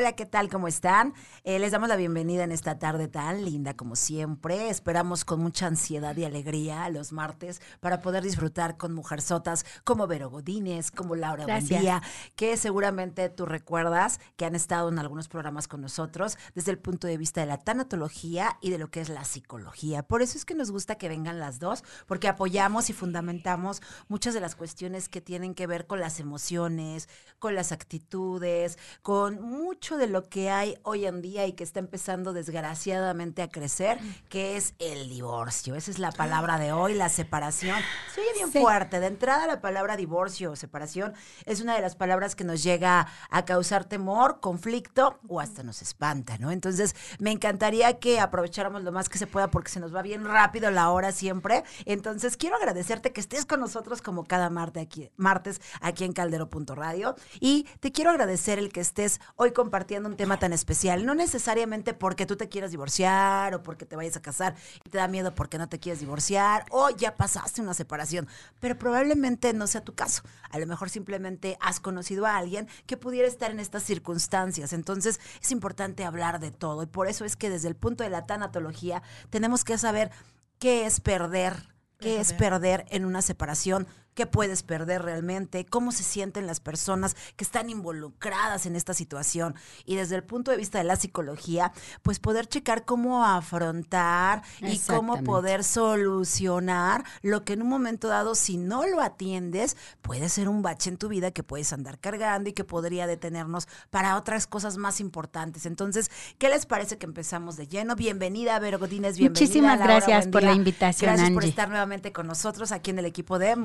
Hola, ¿qué tal? ¿Cómo están? Eh, les damos la bienvenida en esta tarde tan linda como siempre. Esperamos con mucha ansiedad y alegría los martes para poder disfrutar con mujerzotas como Vero Godínez, como Laura Buendía, que seguramente tú recuerdas que han estado en algunos programas con nosotros desde el punto de vista de la tanatología y de lo que es la psicología. Por eso es que nos gusta que vengan las dos, porque apoyamos y fundamentamos muchas de las cuestiones que tienen que ver con las emociones, con las actitudes, con mucho de lo que hay hoy en día y que está empezando desgraciadamente a crecer, que es el divorcio. Esa es la palabra de hoy, la separación. Se oye bien fuerte. De entrada, la palabra divorcio o separación es una de las palabras que nos llega a causar temor, conflicto o hasta nos espanta, ¿no? Entonces, me encantaría que aprovecháramos lo más que se pueda porque se nos va bien rápido la hora siempre. Entonces, quiero agradecerte que estés con nosotros como cada martes aquí, martes aquí en caldero.radio y te quiero agradecer el que estés hoy compartiendo un tema tan especial. No necesariamente porque tú te quieras divorciar o porque te vayas a casar y te da miedo porque no te quieres divorciar o ya pasaste una separación, pero probablemente no sea tu caso. A lo mejor simplemente has conocido a alguien que pudiera estar en estas circunstancias. Entonces es importante hablar de todo y por eso es que desde el punto de la tanatología tenemos que saber qué es perder, qué es perder en una separación qué puedes perder realmente, cómo se sienten las personas que están involucradas en esta situación. Y desde el punto de vista de la psicología, pues poder checar cómo afrontar y cómo poder solucionar lo que en un momento dado, si no lo atiendes, puede ser un bache en tu vida que puedes andar cargando y que podría detenernos para otras cosas más importantes. Entonces, ¿qué les parece que empezamos de lleno? Bienvenida, Vero Godínez, bienvenida. Muchísimas gracias por la invitación, Gracias por estar nuevamente con nosotros aquí en el equipo de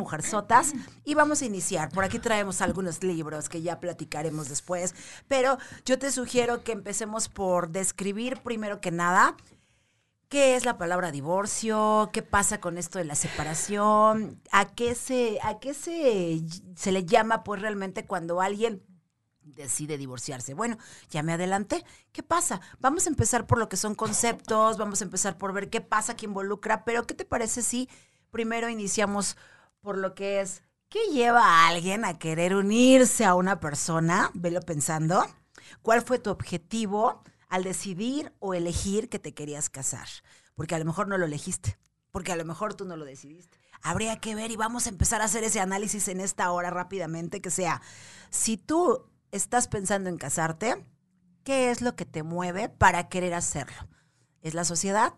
Y vamos a iniciar. Por aquí traemos algunos libros que ya platicaremos después, pero yo te sugiero que empecemos por describir primero que nada ¿Qué es la palabra divorcio? ¿Qué pasa con esto de la separación? ¿A qué se, a qué se, se le llama pues realmente cuando alguien decide divorciarse? Bueno, ya me adelanté. ¿Qué pasa? Vamos a empezar por lo que son conceptos, vamos a empezar por ver qué pasa, qué involucra, pero ¿qué te parece si primero iniciamos por lo que es, ¿qué lleva a alguien a querer unirse a una persona? Velo pensando. ¿Cuál fue tu objetivo al decidir o elegir que te querías casar? Porque a lo mejor no lo elegiste, porque a lo mejor tú no lo decidiste. Habría que ver y vamos a empezar a hacer ese análisis en esta hora rápidamente, que sea, si tú estás pensando en casarte, ¿qué es lo que te mueve para querer hacerlo? ¿Es la sociedad?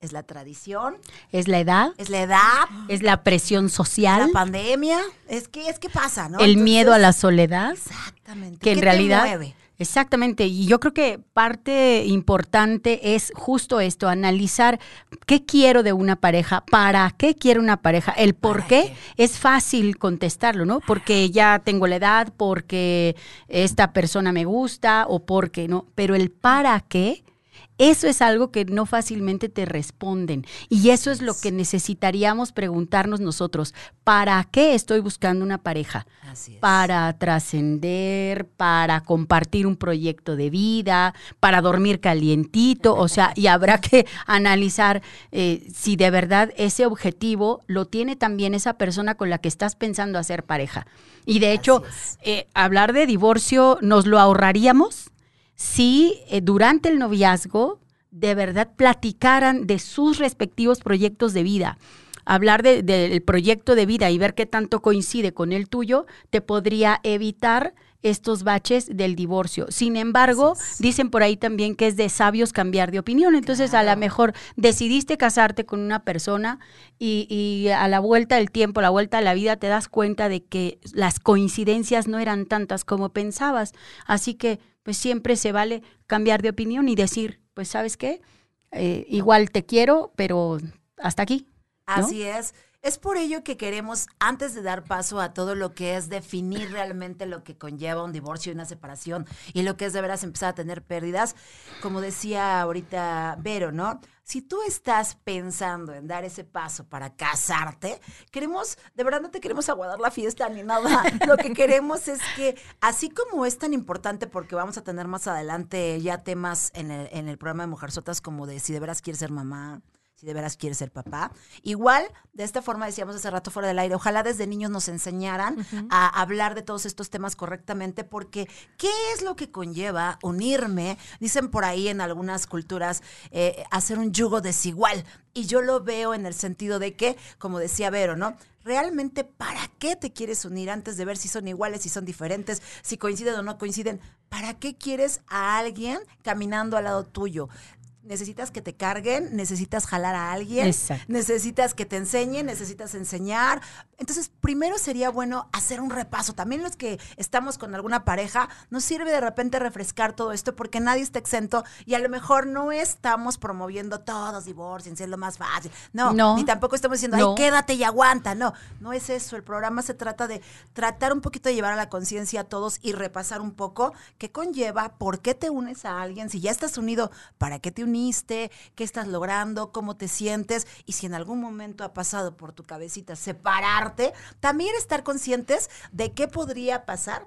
Es la tradición. Es la edad. Es la edad. Es la presión social. La pandemia. Es que, es que pasa, ¿no? El miedo a la soledad. Exactamente. Que en realidad. Exactamente, y yo creo que parte importante es justo esto, analizar qué quiero de una pareja, para qué quiero una pareja, el por qué, es fácil contestarlo, ¿no? Porque ya tengo la edad, porque esta persona me gusta o porque no, pero el para qué eso es algo que no fácilmente te responden. Y eso es lo que necesitaríamos preguntarnos nosotros. ¿Para qué estoy buscando una pareja? Para trascender, para compartir un proyecto de vida, para dormir calientito. O sea, y habrá que analizar eh, si de verdad ese objetivo lo tiene también esa persona con la que estás pensando hacer pareja. Y de hecho, eh, hablar de divorcio nos lo ahorraríamos si eh, durante el noviazgo de verdad platicaran de sus respectivos proyectos de vida. Hablar del proyecto de vida y ver qué tanto coincide con el tuyo te podría evitar estos baches del divorcio. Sin embargo, dicen por ahí también que es de sabios cambiar de opinión. Entonces, a lo mejor decidiste casarte con una persona y, y, a la vuelta del tiempo, a la vuelta de la vida, te das cuenta de que las coincidencias no eran tantas como pensabas. Así que pues siempre se vale cambiar de opinión y decir, pues sabes qué, eh, igual te quiero, pero hasta aquí. Así es. Es por ello que queremos, antes de dar paso a todo lo que es definir realmente lo que conlleva un divorcio y una separación y lo que es de veras empezar a tener pérdidas, como decía ahorita Vero, ¿no? Si tú estás pensando en dar ese paso para casarte, queremos, de verdad no te queremos aguardar la fiesta ni nada. Lo que queremos es que, así como es tan importante, porque vamos a tener más adelante ya temas en el, en el programa de Mujer Sotas, como de si de veras quieres ser mamá, si de veras quieres ser papá. Igual, de esta forma decíamos hace rato fuera del aire, ojalá desde niños nos enseñaran a hablar de todos estos temas correctamente, porque ¿qué es lo que conlleva unirme? Dicen por ahí en algunas culturas, eh, hacer un yugo desigual. Y yo lo veo en el sentido de que, como decía Vero, ¿no? realmente para qué te quieres unir antes de ver si son iguales, si son diferentes, si coinciden o no coinciden. ¿Para qué quieres a alguien caminando al lado tuyo? Necesitas que te carguen, necesitas jalar a alguien, necesitas que te enseñen, necesitas enseñar. Entonces, primero sería bueno hacer un repaso. También los que estamos con alguna pareja, nos sirve de repente refrescar todo esto porque nadie está exento y a lo mejor no estamos promoviendo todos divorcios, es lo más fácil. No, no, ni tampoco estamos diciendo, ay, quédate y aguanta. No, no es eso. El programa se trata de tratar un poquito de llevar a la conciencia a todos y repasar un poco qué conlleva, por qué te unes a alguien, si ya estás unido, ¿para qué te unís? Qué estás logrando, cómo te sientes y si en algún momento ha pasado por tu cabecita separarte, también estar conscientes de qué podría pasar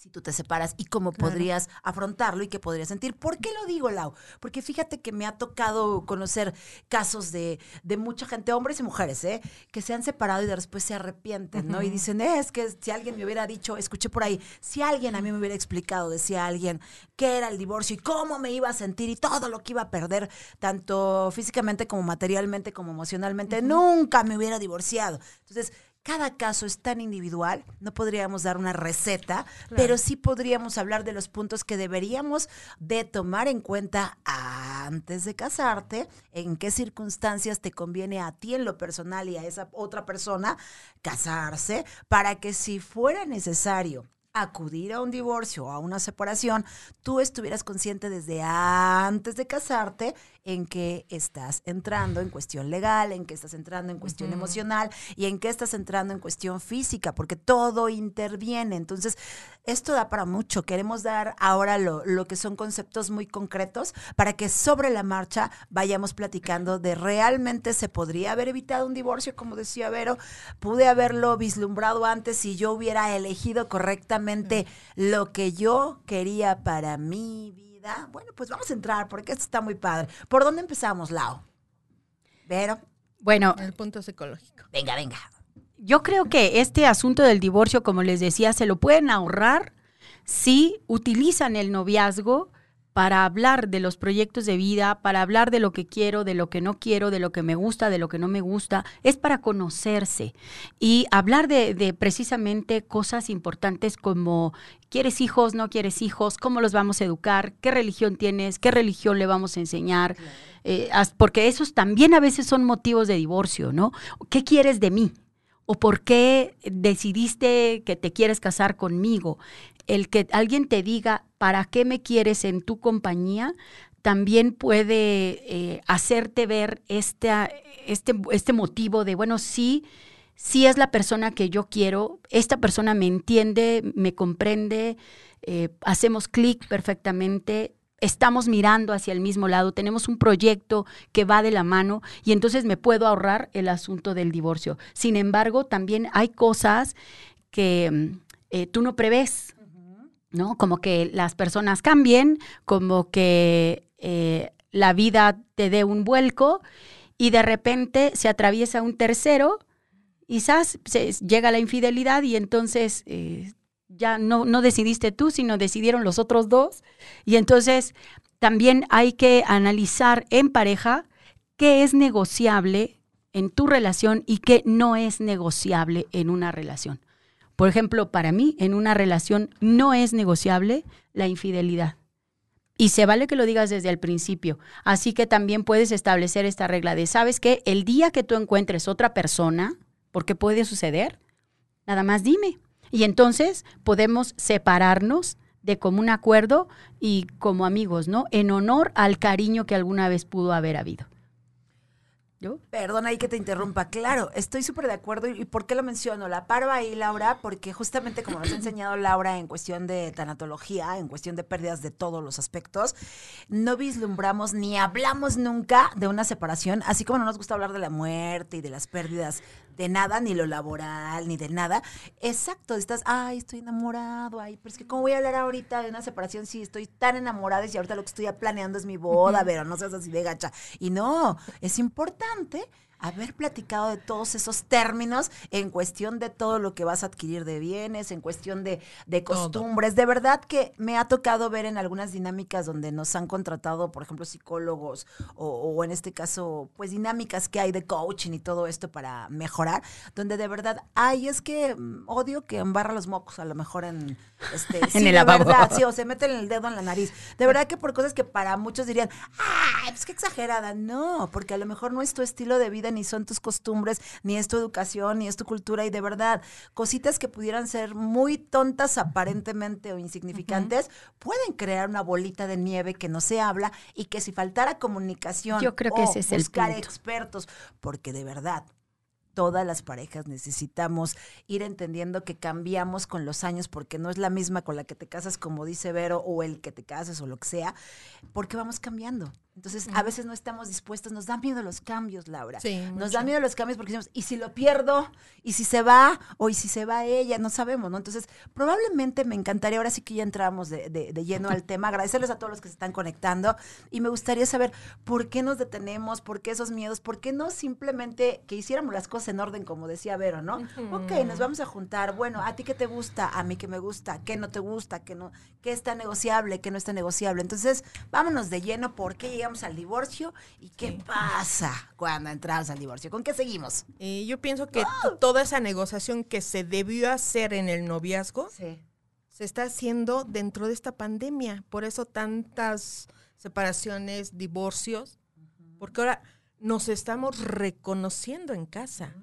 si tú te separas y cómo podrías afrontarlo y qué podrías sentir. ¿Por qué lo digo, Lau? Porque fíjate que me ha tocado conocer casos de, de mucha gente, hombres y mujeres, ¿eh? que se han separado y después se arrepienten, ¿no? Y dicen, eh, es que si alguien me hubiera dicho, escuché por ahí, si alguien a mí me hubiera explicado, decía alguien, qué era el divorcio y cómo me iba a sentir y todo lo que iba a perder, tanto físicamente como materialmente como emocionalmente, nunca me hubiera divorciado. Entonces, cada caso es tan individual, no podríamos dar una receta, pero sí podríamos hablar de los puntos que deberíamos de tomar en cuenta antes de casarte, en qué circunstancias te conviene a ti en lo personal y a esa otra persona casarse, para que si fuera necesario acudir a un divorcio o a una separación, tú estuvieras consciente desde antes de casarte en que estás entrando en cuestión legal, en que estás entrando en cuestión emocional y en que estás entrando en cuestión física, porque todo interviene. Entonces, esto da para mucho. Queremos dar ahora lo, lo que son conceptos muy concretos para que sobre la marcha vayamos platicando de realmente se podría haber evitado un divorcio, como decía Vero, pude haberlo vislumbrado antes si yo hubiera elegido correctamente lo que yo quería para mi vida bueno, pues vamos a entrar porque esto está muy padre. ¿Por dónde empezamos, Lau? Vero. Bueno. El punto psicológico. Venga, venga. Yo creo que este asunto del divorcio, como les decía, se lo pueden ahorrar si utilizan el noviazgo para hablar de los proyectos de vida, para hablar de lo que quiero, de lo que no quiero, de lo que me gusta, de lo que no me gusta, es para conocerse y hablar de, precisamente cosas importantes como ¿quieres hijos? ¿No quieres hijos? ¿Cómo los vamos a educar? ¿Qué religión tienes? ¿Qué religión le vamos a enseñar? Eh, porque esos también a veces son motivos de divorcio, ¿no? ¿Qué quieres de mí? ¿O por qué decidiste que te quieres casar conmigo? El que alguien te diga, ¿para qué me quieres en tu compañía? También puede eh, hacerte ver este, este motivo de, bueno, sí, sí es la persona que yo quiero, esta persona me entiende, me comprende, eh, hacemos clic perfectamente, estamos mirando hacia el mismo lado, tenemos un proyecto que va de la mano y entonces me puedo ahorrar el asunto del divorcio. Sin embargo, también hay cosas que eh, tú no prevés, ¿no? Como que las personas cambien, como que eh, la vida te dé un vuelco y de repente se atraviesa un tercero quizás se, llega la infidelidad y entonces eh, ya no, no decidiste tú, sino decidieron los otros dos. Y entonces también hay que analizar en pareja qué es negociable en tu relación y qué no es negociable en una relación. Por ejemplo, para mí, en una relación no es negociable la infidelidad. Y se vale que lo digas desde el principio. Así que también puedes establecer esta regla de, ¿sabes qué? El día que tú encuentres otra persona, porque puede suceder. Nada más dime. Y entonces podemos separarnos de común acuerdo y como amigos, ¿no? En honor al cariño que alguna vez pudo haber habido. ¿Yo? Perdona ahí que te interrumpa. Claro, estoy súper de acuerdo. ¿Y por qué lo menciono? La paro ahí, Laura, porque justamente como nos ha enseñado Laura en cuestión de tanatología, en cuestión de pérdidas de todos los aspectos, no vislumbramos ni hablamos nunca de una separación, así como no nos gusta hablar de la muerte y de las pérdidas de nada, ni lo laboral, ni de nada. Exacto, estás, ay, estoy enamorado, ay, pero es que ¿cómo voy a hablar ahorita de una separación si estoy tan enamorada y ahorita lo que estoy planeando es mi boda, pero no seas así de gacha? Y no, es importante haber platicado de todos esos términos en cuestión de todo lo que vas a adquirir de bienes, en cuestión de, de costumbres. De verdad que me ha tocado ver en algunas dinámicas donde nos han contratado, por ejemplo, psicólogos o, o en este caso, pues dinámicas que hay de coaching y todo esto para mejorar, donde de verdad, ay, es que mm, odio que embarra los mocos a lo mejor en, este, en el lavabo. verdad, sí, o se meten el dedo en la nariz. De verdad que por cosas que para muchos dirían, ay, pues qué exagerada. No, porque a lo mejor no es tu estilo de vida ni son tus costumbres, ni es tu educación, ni es tu cultura. Y de verdad, cositas que pudieran ser muy tontas aparentemente o insignificantes, pueden crear una bolita de nieve que no se habla y que si faltara comunicación Yo creo que o ese es el buscar punto. expertos, porque de verdad todas las parejas necesitamos ir entendiendo que cambiamos con los años porque no es la misma con la que te casas, como dice Vero, o el que te casas o lo que sea, porque vamos cambiando. Entonces, a veces no estamos dispuestos, nos da miedo los cambios, Laura. Sí, nos mucho. da miedo los cambios porque decimos, ¿y si lo pierdo? ¿Y si se va? ¿O y si se va ella? No sabemos, ¿no? Entonces, probablemente me encantaría, ahora sí que ya entramos de, de- de lleno al tema, agradecerles a todos los que se están conectando y me gustaría saber por qué nos detenemos, por qué esos miedos, por qué no simplemente que hiciéramos las cosas en orden, como decía Vero, ¿no? Ok, nos vamos a juntar, bueno, ¿a ti qué te gusta? A mí qué me gusta, ¿qué no te gusta? ¿Qué, no, qué está negociable? ¿Qué no está negociable? Entonces, vámonos de lleno, ¿por qué llegamos al divorcio? ¿Y qué pasa cuando entramos al divorcio? ¿Con qué seguimos? Eh, yo pienso que toda esa negociación que se debió hacer en el noviazgo Sí. se está haciendo dentro de esta pandemia. Por eso tantas separaciones, divorcios, porque ahora nos estamos reconociendo en casa.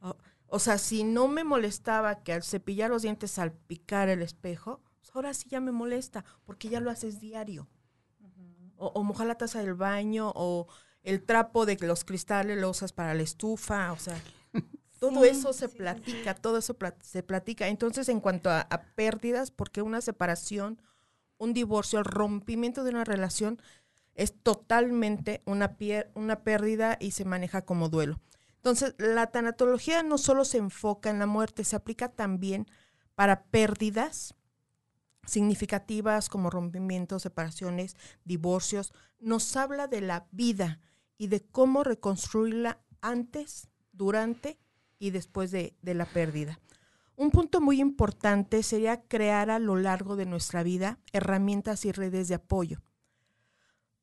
O, o sea, si no me molestaba que al cepillar los dientes salpicar el espejo, pues ahora sí ya me molesta, porque ya lo haces diario. O, o mojar la taza del baño, o el trapo de los cristales lo usas para la estufa, o sea, todo Sí, eso se platica, todo eso se platica. Entonces, en cuanto a, a pérdidas, porque una separación, un divorcio, el rompimiento de una relación es totalmente una, pier- una pérdida y se maneja como duelo. Entonces, la tanatología no solo se enfoca en la muerte, se aplica también para pérdidas significativas como rompimientos, separaciones, divorcios. Nos habla de la vida y de cómo reconstruirla antes, durante y después de, de la pérdida. Un punto muy importante sería crear a lo largo de nuestra vida herramientas y redes de apoyo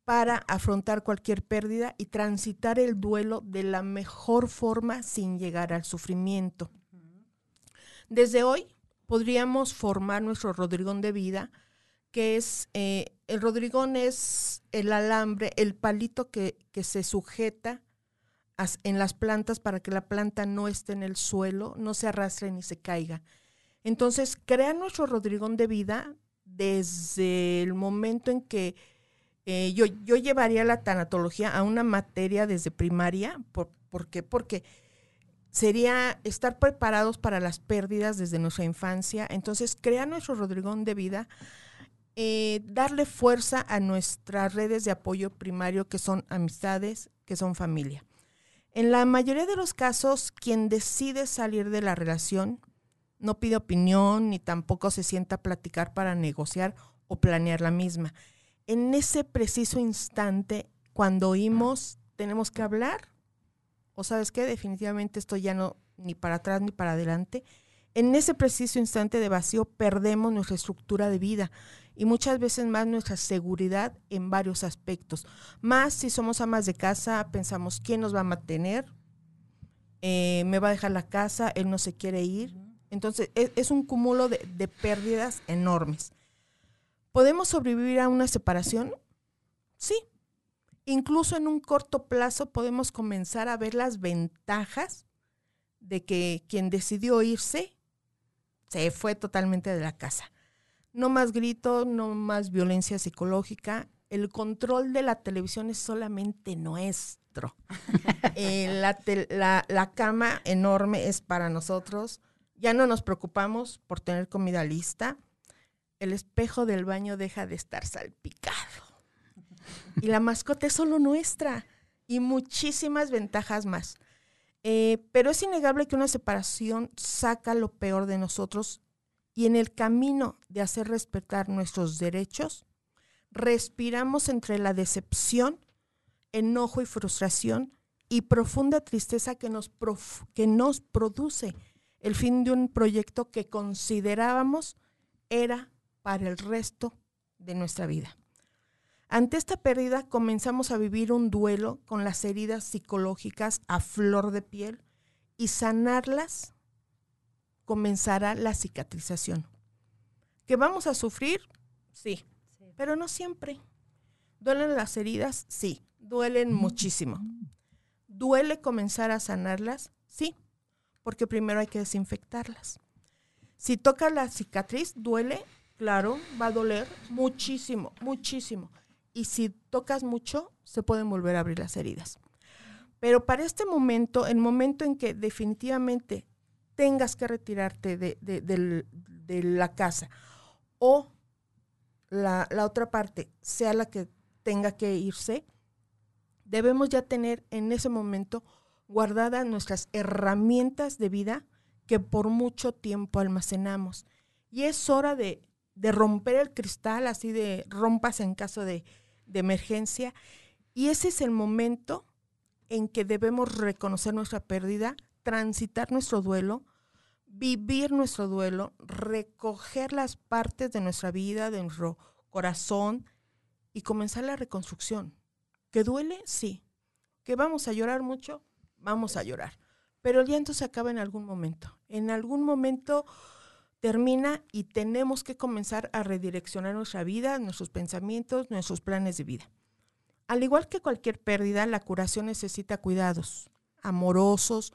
para afrontar cualquier pérdida y transitar el duelo de la mejor forma sin llegar al sufrimiento. Desde hoy podríamos formar nuestro rodrigón de vida, que es, eh, el rodrigón es el alambre, el palito que, que se sujeta en las plantas para que la planta no esté en el suelo, no se arrastre ni se caiga. Entonces, crear nuestro rodrigón de vida desde el momento en que eh, yo, yo llevaría la tanatología a una materia desde primaria. ¿Por, ¿por qué? Porque sería estar preparados para las pérdidas desde nuestra infancia. Entonces, crear nuestro rodrigón de vida, eh, darle fuerza a nuestras redes de apoyo primario, que son amistades, que son familia. En la mayoría de los casos, quien decide salir de la relación no pide opinión ni tampoco se sienta a platicar para negociar o planear la misma. En ese preciso instante, cuando oímos, tenemos que hablar, o sabes qué, definitivamente esto ya no, ni para atrás ni para adelante, en ese preciso instante de vacío perdemos nuestra estructura de vida y muchas veces más nuestra seguridad en varios aspectos. Más si somos amas de casa, pensamos quién nos va a mantener, eh, me va a dejar la casa, él no se quiere ir. Entonces es, es un cúmulo de, de pérdidas enormes. ¿Podemos sobrevivir a una separación? Sí. Incluso en un corto plazo podemos comenzar a ver las ventajas de que quien decidió irse se fue totalmente de la casa. No más gritos, no más violencia psicológica. El control de la televisión es solamente nuestro. Eh, la, tel- la- la cama enorme es para nosotros. Ya no nos preocupamos por tener comida lista. El espejo del baño deja de estar salpicado. Y la mascota es solo nuestra. Y muchísimas ventajas más. Eh, pero es innegable que una separación saca lo peor de nosotros y en el camino de hacer respetar nuestros derechos, respiramos entre la decepción, enojo y frustración y profunda tristeza que nos, prof- que nos produce el fin de un proyecto que considerábamos era para el resto de nuestra vida. Ante esta pérdida comenzamos a vivir un duelo con las heridas psicológicas a flor de piel y sanarlas comenzará la cicatrización. ¿Que vamos a sufrir? Sí, pero no siempre. ¿Duelen las heridas? Sí, duelen muchísimo. ¿Duele comenzar a sanarlas? Sí, porque primero hay que desinfectarlas. Si toca la cicatriz, duele, claro, va a doler muchísimo, muchísimo. Y si tocas mucho, se pueden volver a abrir las heridas. Pero para este momento, el momento en que definitivamente tengas que retirarte de, de- de la casa o la, la otra parte sea la que tenga que irse, debemos ya tener en ese momento guardadas nuestras herramientas de vida que por mucho tiempo almacenamos. Y es hora de romper el cristal, así de rompas en caso de, de emergencia. Y ese es el momento en que debemos reconocer nuestra pérdida, transitar nuestro duelo, vivir nuestro duelo, recoger las partes de nuestra vida, de nuestro corazón y comenzar la reconstrucción. ¿Que duele? Sí. ¿Que vamos a llorar mucho? Vamos a llorar. Pero el llanto se acaba en algún momento. En algún momento termina y tenemos que comenzar a redireccionar nuestra vida, nuestros pensamientos, nuestros planes de vida. Al igual que cualquier pérdida, la curación necesita cuidados amorosos,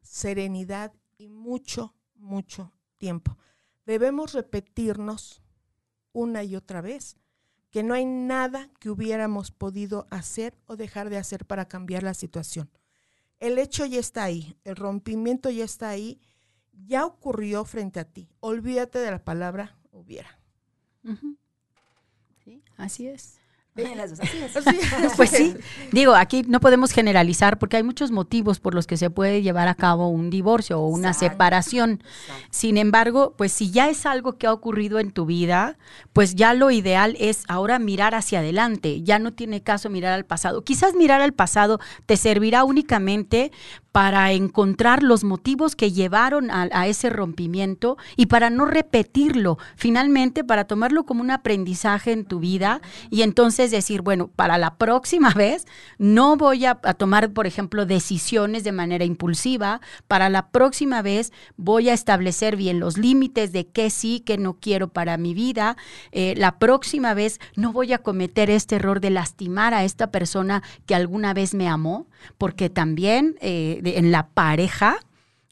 serenidad y mucho, mucho tiempo. Debemos repetirnos una y otra vez que no hay nada que hubiéramos podido hacer o dejar de hacer para cambiar la situación. El hecho ya está ahí, el rompimiento ya está ahí, ya ocurrió frente a ti. Olvídate de la palabra hubiera. Sí, así es. Las dos, así es. Pues sí, digo, aquí no podemos generalizar porque hay muchos motivos por los que se puede llevar a cabo un divorcio o una Exacto. separación. Sin embargo, pues si ya es algo que ha ocurrido en tu vida, pues ya lo ideal es ahora mirar hacia adelante. Ya no tiene caso mirar al pasado. Quizás mirar al pasado te servirá únicamente para encontrar los motivos que llevaron a, a ese rompimiento y para no repetirlo, finalmente para tomarlo como un aprendizaje en tu vida y entonces decir, bueno, para la próxima vez no voy a, tomar, por ejemplo, decisiones de manera impulsiva, para la próxima vez voy a establecer bien los límites de qué sí, qué no quiero para mi vida, Eh, la próxima vez no voy a cometer este error de lastimar a esta persona que alguna vez me amó, porque también eh, en la pareja,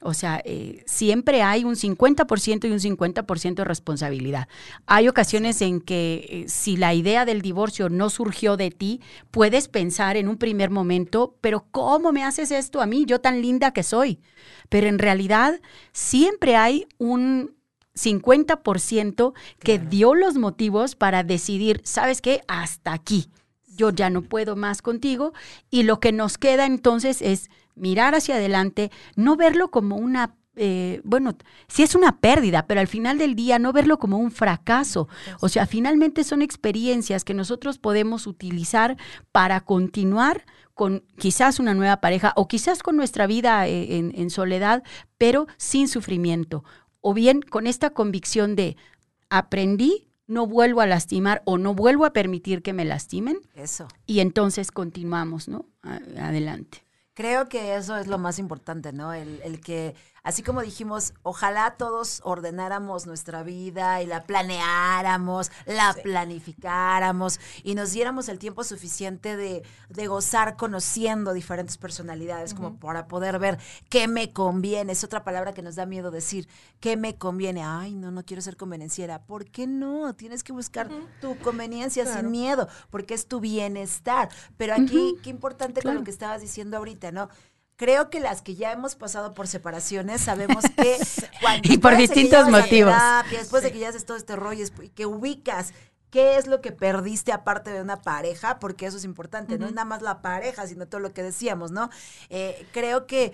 o sea, eh, siempre hay un 50% y un 50% de responsabilidad. Hay ocasiones en que eh, si la idea del divorcio no surgió de ti, puedes pensar en un primer momento, pero ¿cómo me haces esto a mí? Yo tan linda que soy. Pero en realidad siempre hay un 50% que dio los motivos para decidir, ¿sabes qué? Hasta aquí. Yo ya no puedo más contigo y lo que nos queda entonces es mirar hacia adelante, no verlo como una, eh, bueno, sí es una pérdida, pero al final del día no verlo como un fracaso. O sea, finalmente son experiencias que nosotros podemos utilizar para continuar con quizás una nueva pareja o quizás con nuestra vida eh, en, en soledad, pero sin sufrimiento. O bien con esta convicción de aprendí, no vuelvo a lastimar o no vuelvo a permitir que me lastimen Eso. y entonces continuamos, ¿no? Adelante. Creo que eso es lo más importante, ¿no? El, el que así como dijimos, ojalá todos ordenáramos nuestra vida y la planeáramos, la planificáramos y nos diéramos el tiempo suficiente de, de gozar conociendo diferentes personalidades, como para poder ver qué me conviene. Es otra palabra que nos da miedo decir, qué me conviene. Ay, no, no quiero ser convenenciera. ¿Por qué no? Tienes que buscar tu conveniencia sin miedo, porque es tu bienestar. Pero aquí, qué importante con lo que estabas diciendo ahorita, ¿no? Creo que las que ya hemos pasado por separaciones sabemos que cuando Y por que distintos motivos. terapia, después de que ya haces todo este rollo y que ubicas qué es lo que perdiste aparte de una pareja, porque eso es importante, no es nada más la pareja, sino todo lo que decíamos, ¿no? Eh, creo que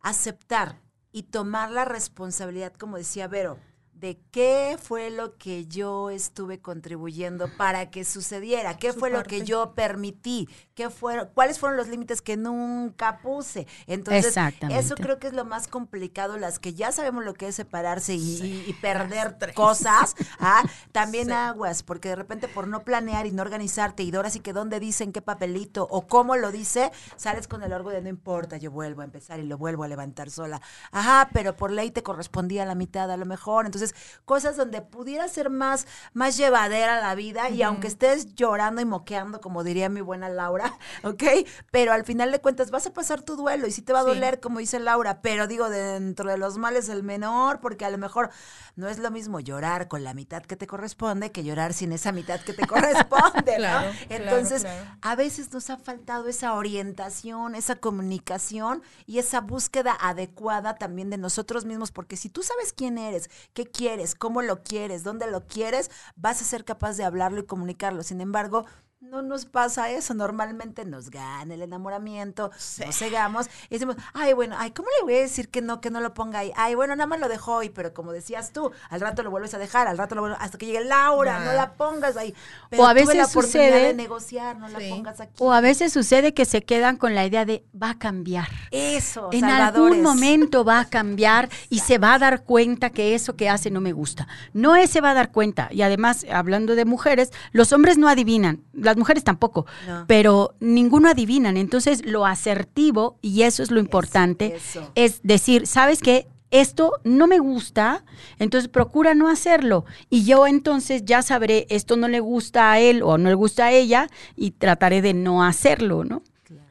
aceptar y tomar la responsabilidad, como decía Vero, de qué fue lo que yo estuve contribuyendo para que sucediera, qué Su fue lo que yo permití, qué fueron, cuáles fueron los límites que nunca puse. Entonces, eso creo que es lo más complicado, las que ya sabemos lo que es separarse y, perder tres. cosas, ¿ah? también Sí. aguas, porque de repente por no planear y no organizarte, y ahora sí que dónde dicen qué papelito o cómo lo dice, sales con el orgo de no importa, yo vuelvo a empezar y lo vuelvo a levantar sola. Ajá, pero por ley te correspondía la mitad a lo mejor. Entonces, cosas donde pudiera ser más, más llevadera la vida y aunque estés llorando y moqueando, como diría mi buena Laura, ¿ok? Pero al final de cuentas vas a pasar tu duelo y sí te va a Sí. doler, como dice Laura, pero digo, dentro de los males el menor, porque a lo mejor no es lo mismo llorar con la mitad que te corresponde que llorar sin esa mitad que te corresponde, ¿no? Claro, claro, Entonces, claro. a veces nos ha faltado esa orientación, esa comunicación y esa búsqueda adecuada también de nosotros mismos, porque si tú sabes quién eres, qué quieres, cómo lo quieres, dónde lo quieres, vas a ser capaz de hablarlo y comunicarlo. Sin embargo, no nos pasa eso. Normalmente nos gana el enamoramiento, nos cegamos y decimos, ay, bueno, ay, ¿cómo le voy a decir que no, que no lo ponga ahí? Ay, bueno, nada más lo dejó hoy, pero como decías tú, al rato lo vuelves a dejar, al rato lo vuelves, hasta que llegue Laura, no la pongas ahí. Pero O a tuve la veces oportunidad sucede- de negociar, no la Sí. pongas aquí. O a veces sucede que se quedan con la idea de va a cambiar. Eso, En salvadores. algún momento va a cambiar y se va a dar cuenta que eso que hace no me gusta. No es se va a dar cuenta. Y además, hablando de mujeres, los hombres no adivinan, las mujeres tampoco, No. pero ninguno adivinan. Entonces, lo asertivo, y eso es lo importante, es decir, ¿sabes qué? Esto no me gusta, entonces procura no hacerlo. Y yo entonces ya sabré, esto no le gusta a él o no le gusta a ella y trataré de no hacerlo, ¿no?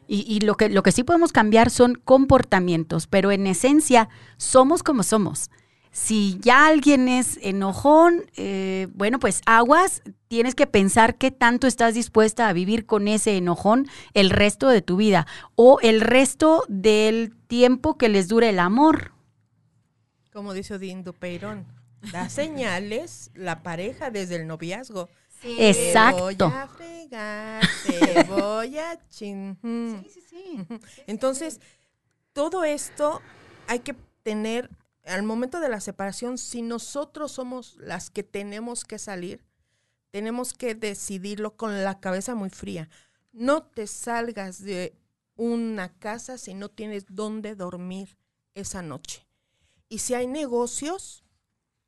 Y, y lo, que, lo que sí podemos cambiar son comportamientos, pero en esencia somos como somos. Si ya alguien es enojón, eh, bueno, pues aguas, tienes que pensar qué tanto estás dispuesta a vivir con ese enojón el resto de tu vida o el resto del tiempo que les dure el amor. Como dice Odín Dupeirón, da señales la pareja desde el noviazgo. Sí. Exacto. Te voy a fregar, te voy a chin. Sí, sí, sí. Entonces, todo esto hay que tener, al momento de la separación, si nosotros somos las que tenemos que salir, tenemos que decidirlo con la cabeza muy fría. No te salgas de una casa si no tienes dónde dormir esa noche. Y si hay negocios,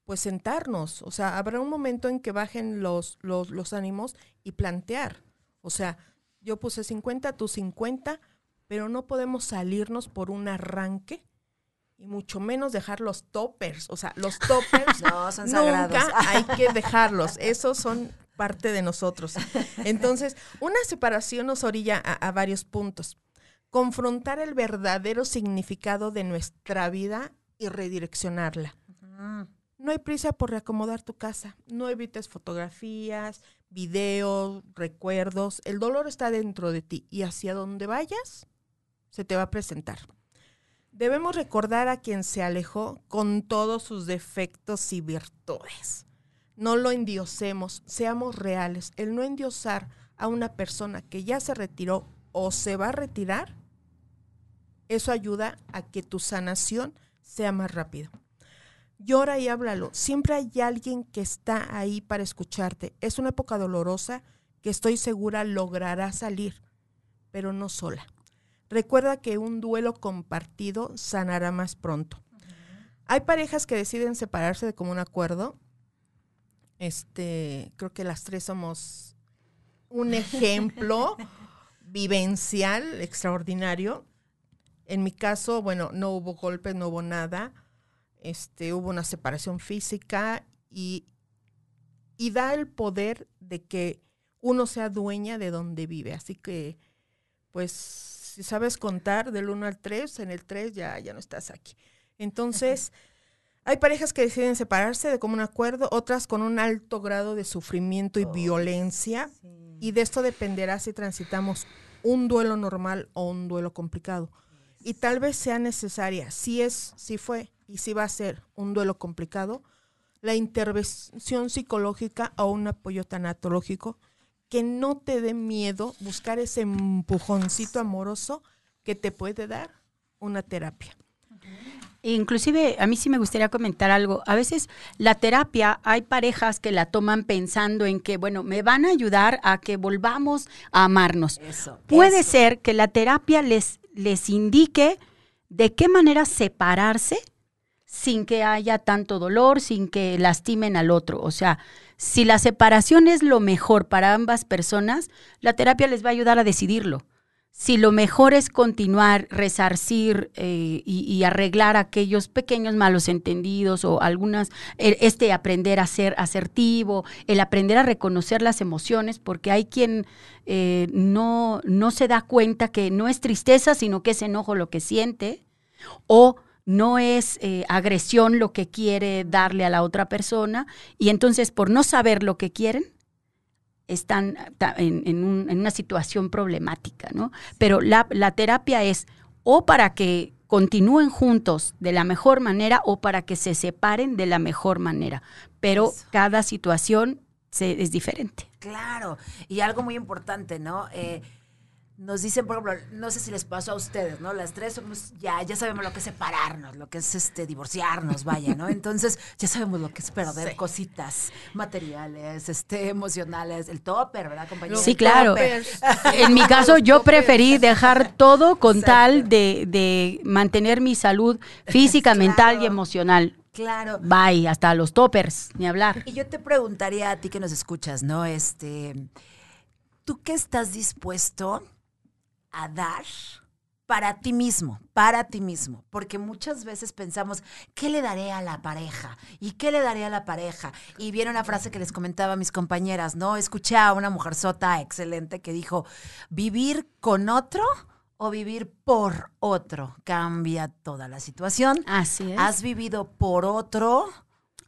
pues sentarnos. O sea, habrá un momento en que bajen los, los, los ánimos y plantear. O sea, yo puse 50, tú 50, pero no podemos salirnos por un arranque y mucho menos dejar los toppers. O sea, los toppers No, son sagrados. nunca hay que dejarlos. Esos son parte de nosotros. Entonces, una separación nos orilla a, a varios puntos. Confrontar el verdadero significado de nuestra vida y redireccionarla. No hay prisa por reacomodar tu casa. No evites fotografías, videos, recuerdos. El dolor está dentro de ti y hacia donde vayas se te va a presentar. Debemos recordar a quien se alejó con todos sus defectos y virtudes. No lo endiosemos, seamos reales. El no endiosar a una persona que ya se retiró o se va a retirar, eso ayuda a que tu sanación sea más rápido llora y háblalo. Siempre hay alguien que está ahí para escucharte. Es una época dolorosa que estoy segura logrará salir, pero no sola. Recuerda que un duelo compartido sanará más pronto. Hay parejas que deciden separarse de común acuerdo. Este, creo que las tres somos un ejemplo vivencial extraordinario. En mi caso, bueno, no hubo golpes, no hubo nada este, hubo una separación física y, y da el poder de que uno sea dueña de donde vive. Así que, pues, si sabes contar del 1 al 3, en el 3 ya, ya no estás aquí. Entonces, hay parejas que deciden separarse de común acuerdo, otras con un alto grado de sufrimiento y violencia. Y de esto dependerá si transitamos un duelo normal o un duelo complicado. Y tal vez sea necesaria, si es, si fue y si va a ser un duelo complicado, la intervención psicológica o un apoyo tanatológico que no te dé miedo buscar ese empujoncito amoroso que te puede dar una terapia. Inclusive a mí sí me gustaría comentar algo. A veces la terapia, hay parejas que la toman pensando en que, bueno, me van a ayudar a que volvamos a amarnos. Puede ser que la terapia les, les indique de qué manera separarse sin que haya tanto dolor, sin que lastimen al otro. O sea, si la separación es lo mejor para ambas personas, la terapia les va a ayudar a decidirlo. Si lo mejor es continuar, resarcir eh, y, arreglar aquellos pequeños malos entendidos o algunas, este aprender a ser asertivo, el aprender a reconocer las emociones, porque hay quien eh, no, no se da cuenta que no es tristeza, sino que es enojo lo que siente, o no es eh, agresión lo que quiere darle a la otra persona, y entonces por no saber lo que quieren, están en, una situación problemática, ¿no? Pero la, terapia es o para que continúen juntos de la mejor manera o para que se separen de la mejor manera. Pero cada situación es diferente. Claro, y algo muy importante, ¿no? Eh, nos dicen, por ejemplo, no sé si les pasó a ustedes, ¿no? Las tres somos, ya, ya sabemos lo que es separarnos, lo que es este divorciarnos, vaya, ¿no? Entonces, ya sabemos lo que es perder cositas materiales, este, emocionales, el topper, ¿verdad, compañero? Sí, claro. En mi caso, yo preferí dejar todo con tal de, de, mantener mi salud física, mental y emocional. Claro. Bye, hasta los toppers, ni hablar. Y yo te preguntaría a ti que nos escuchas, ¿no? Este, ¿tú qué estás dispuesto a dar para ti mismo, para ti mismo, porque muchas veces pensamos, ¿qué le daré a la pareja? ¿Y qué le daré a la pareja? Y viene una frase que les comentaba a mis compañeras, ¿no? Escuché a una mujer sota excelente que dijo, vivir con otro o vivir por otro cambia toda la situación. Así es. Has vivido por otro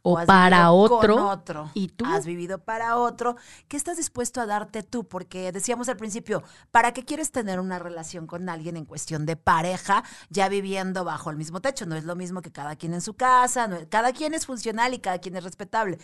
o, para otro, otro. Y tú has vivido para otro. ¿Qué estás dispuesto a darte tú? Porque decíamos al principio, ¿para qué quieres tener una relación con alguien en cuestión de pareja, ya viviendo bajo el mismo techo? No es lo mismo que cada quien en su casa, cada quien es funcional y cada quien es respetable.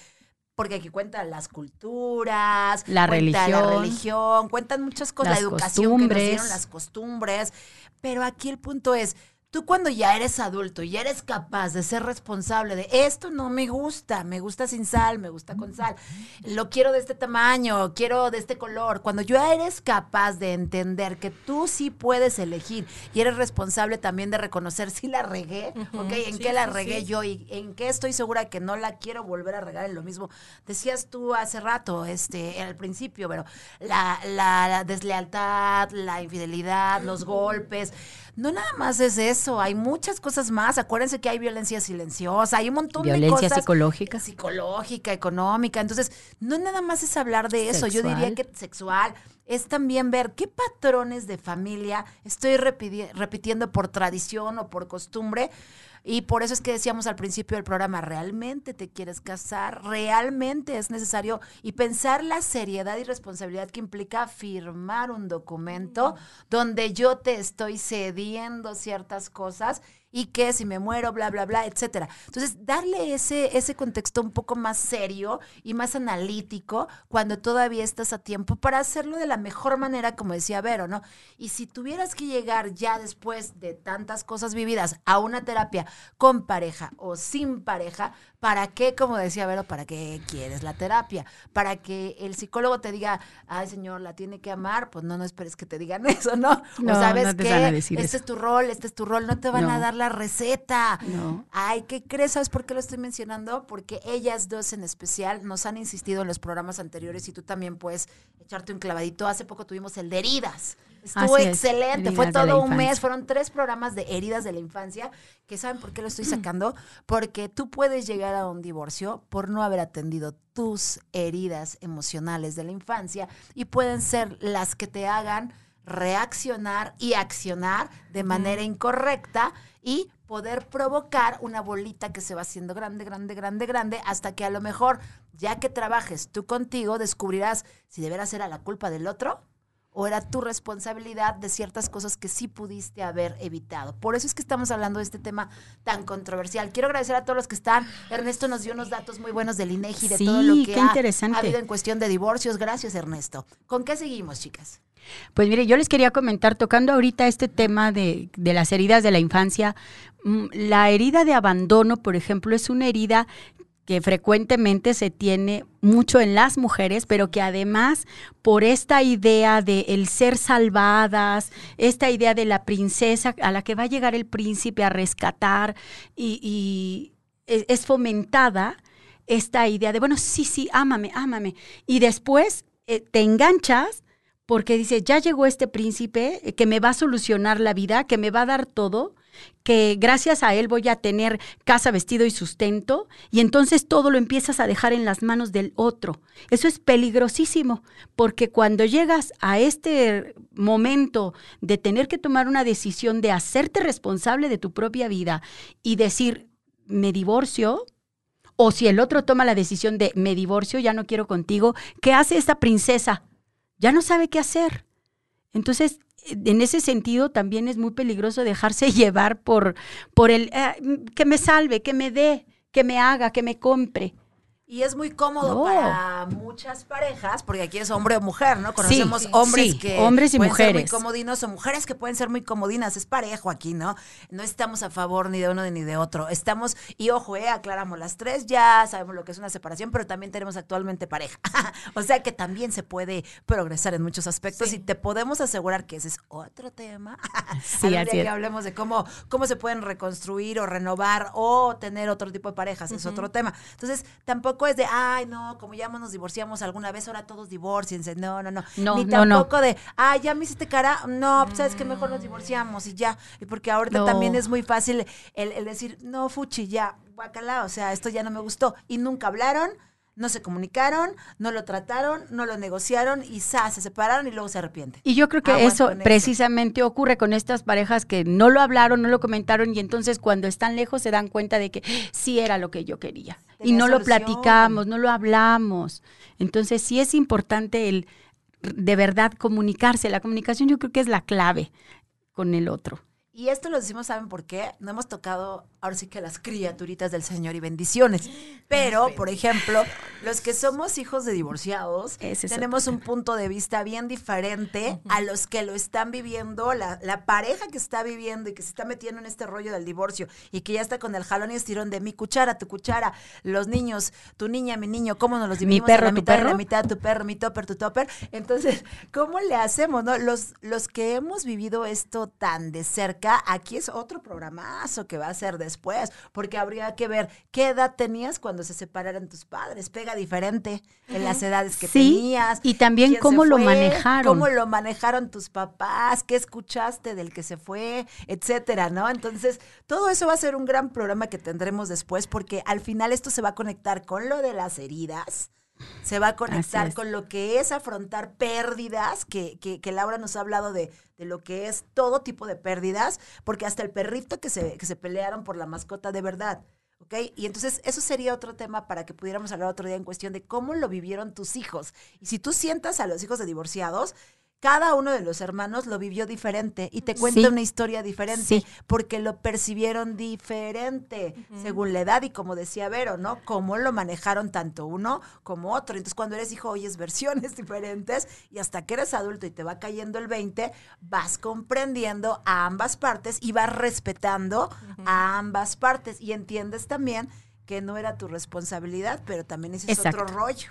Porque aquí cuentan las culturas, la religión, la religión, cuentan muchas cosas, la educación que nos dieron, las costumbres. Pero aquí el punto es, Tú cuando ya eres adulto y eres capaz de ser responsable de esto no me gusta, me gusta sin sal, me gusta con sal, lo quiero de este tamaño, quiero de este color, cuando ya eres capaz de entender que tú sí puedes elegir y eres responsable también de reconocer si la regué, ¿ok? ¿En qué la regué yo y en qué estoy segura que no la quiero volver a regar en lo mismo? Decías tú hace rato, este, al principio, pero la, la deslealtad, la infidelidad, los golpes, no nada más es eso, hay muchas cosas más. Acuérdense que hay violencia silenciosa, hay un montón de cosas. Violencia psicológica. Psicológica, económica. Entonces, no nada más es hablar de eso. Yo diría que sexual es también ver qué patrones de familia estoy repitiendo por tradición o por costumbre y por eso es que decíamos al principio del programa, ¿realmente te quieres casar? ¿Realmente es necesario? Y pensar la seriedad y responsabilidad que implica firmar un documento donde yo te estoy cediendo ciertas cosas y que si me muero, bla, bla, bla, etcétera. Entonces, darle ese, ese contexto un poco más serio y más analítico cuando todavía estás a tiempo para hacerlo de la mejor manera, como decía Vero, ¿no? Y si tuvieras que llegar ya después de tantas cosas vividas a una terapia con pareja o sin pareja, ¿Para qué, como decía Vero, para qué quieres la terapia? Para que el psicólogo te diga, ay, señor, la tiene que amar, pues no, no esperes que te digan eso, ¿no? no o sabes no que este es tu rol, este es tu rol, no te van a dar la receta. No. Ay, ¿qué crees? ¿Sabes por qué lo estoy mencionando? Porque ellas dos en especial nos han insistido en los programas anteriores y tú también puedes echarte un clavadito. Hace poco tuvimos el de heridas. Estuvo excelente, fue todo un mes, fueron tres programas de heridas de la infancia, que saben por qué lo estoy sacando, porque tú puedes llegar a un divorcio por no haber atendido tus heridas emocionales de la infancia y pueden ser las que te hagan reaccionar y accionar de manera incorrecta y poder provocar una bolita que se va haciendo grande, grande, grande, grande, hasta que a lo mejor, ya que trabajes tú contigo, descubrirás si deberá ser a la culpa del otro o era tu responsabilidad de ciertas cosas que sí pudiste haber evitado. Por eso es que estamos hablando de este tema tan controversial. Quiero agradecer a todos los que están. Ernesto nos dio unos datos muy buenos del INEGI de todo lo que ha, habido en cuestión de divorcios. Gracias, Ernesto. ¿Con qué seguimos, chicas? Pues mire, yo les quería comentar, tocando ahorita este tema de, de las heridas de la infancia, mm, la herida de abandono, por ejemplo, es una herida que frecuentemente se tiene mucho en las mujeres, pero que además por esta idea de el ser salvadas, esta idea de la princesa a la que va a llegar el príncipe a rescatar y, e, es fomentada esta idea de, bueno, sí, sí, ámame, ámame. Y después eh, te enganchas porque dices, ya llegó este príncipe eh, que me va a solucionar la vida, que me va a dar todo que gracias a él voy a tener casa, vestido y sustento, y entonces todo lo empiezas a dejar en las manos del otro. Eso es peligrosísimo, porque cuando llegas a este momento de tener que tomar una decisión de hacerte responsable de tu propia vida y decir, me divorcio, o si el otro toma la decisión de me divorcio, ya no quiero contigo, ¿qué hace esta princesa? Ya no sabe qué hacer. Entonces, en ese sentido también es muy peligroso dejarse llevar por, por el eh, que me salve, que me dé, que me haga, que me compre. Y es muy cómodo para muchas parejas, porque aquí es hombre o mujer, ¿no? Conocemos hombres que hombres y pueden mujeres. ser muy comodinos o mujeres que pueden ser muy comodinas. Es parejo aquí, ¿no? No estamos a favor ni de uno ni de otro. Estamos, y ojo, eh, aclaramos las tres ya, sabemos lo que es una separación, pero también tenemos actualmente pareja. o sea que también se puede progresar en muchos aspectos y te podemos asegurar que ese es otro tema. sí, así que hablemos de cómo, cómo se pueden reconstruir o renovar o tener otro tipo de parejas, es otro tema. Entonces, tampoco es de, ay, no, como ya nos divorciamos alguna vez, ahora todos divorciense. No, no, no. no Ni tampoco de, ay, ya me hiciste cara. No, pues, sabes que mejor nos divorciamos y ya. Y porque ahorita también es muy fácil el, el decir, no, fuchi, ya, guacala, o sea, esto ya no me gustó. Y nunca hablaron no se comunicaron, no lo trataron, no lo negociaron y se separaron y luego se arrepienten. Y yo creo que eso precisamente ocurre con estas parejas que no lo hablaron, no lo comentaron y entonces cuando están lejos se dan cuenta de que sí era lo que yo quería. y no lo platicamos, no lo hablamos. Entonces sí es importante el de verdad comunicarse. La comunicación yo creo que es la clave con el otro. Y esto lo decimos, ¿saben por qué? No hemos tocado ahora sí que las criaturitas del Señor y bendiciones. Pero, por ejemplo, los que somos hijos de divorciados, tenemos un punto de vista bien diferente a los que lo están viviendo, la, la, pareja que está viviendo y que se está metiendo en este rollo del divorcio y que ya está con el jalón y estirón de mi cuchara, tu cuchara, los niños, tu niña, mi niño, ¿cómo nos los dividimos? Mi perro, la mitad, tu perro. la mitad, tu perro, mi topper, tu topper. Entonces, ¿cómo le hacemos, no? Los, los que hemos vivido esto tan de cerca, aquí es otro programazo que va a ser de después, porque habría que ver qué edad tenías cuando se separaran tus padres. Pega diferente en las edades que tenías. Y también cómo lo manejaron. Cómo lo manejaron tus papás, qué escuchaste del que se fue, etcétera, ¿no? Entonces, todo eso va a ser un gran programa que tendremos después, porque al final esto se va a conectar con lo de las heridas se va a conectar con lo que es afrontar pérdidas, que, que, que, Laura nos ha hablado de, de lo que es todo tipo de pérdidas, porque hasta el perrito que se, que se pelearon por la mascota de verdad. ¿ok? Y entonces eso sería otro tema para que pudiéramos hablar otro día en cuestión de cómo lo vivieron tus hijos. Y si tú sientas a los hijos de divorciados, cada uno de los hermanos lo vivió diferente y te cuenta una historia diferente porque lo percibieron diferente según la edad y como decía Vero, ¿no? Cómo lo manejaron tanto uno como otro. Entonces cuando eres hijo oyes versiones diferentes y hasta que eres adulto y te va cayendo el 20, vas comprendiendo a ambas partes y vas respetando a ambas partes. Y entiendes también que no era tu responsabilidad, pero también ese es otro rollo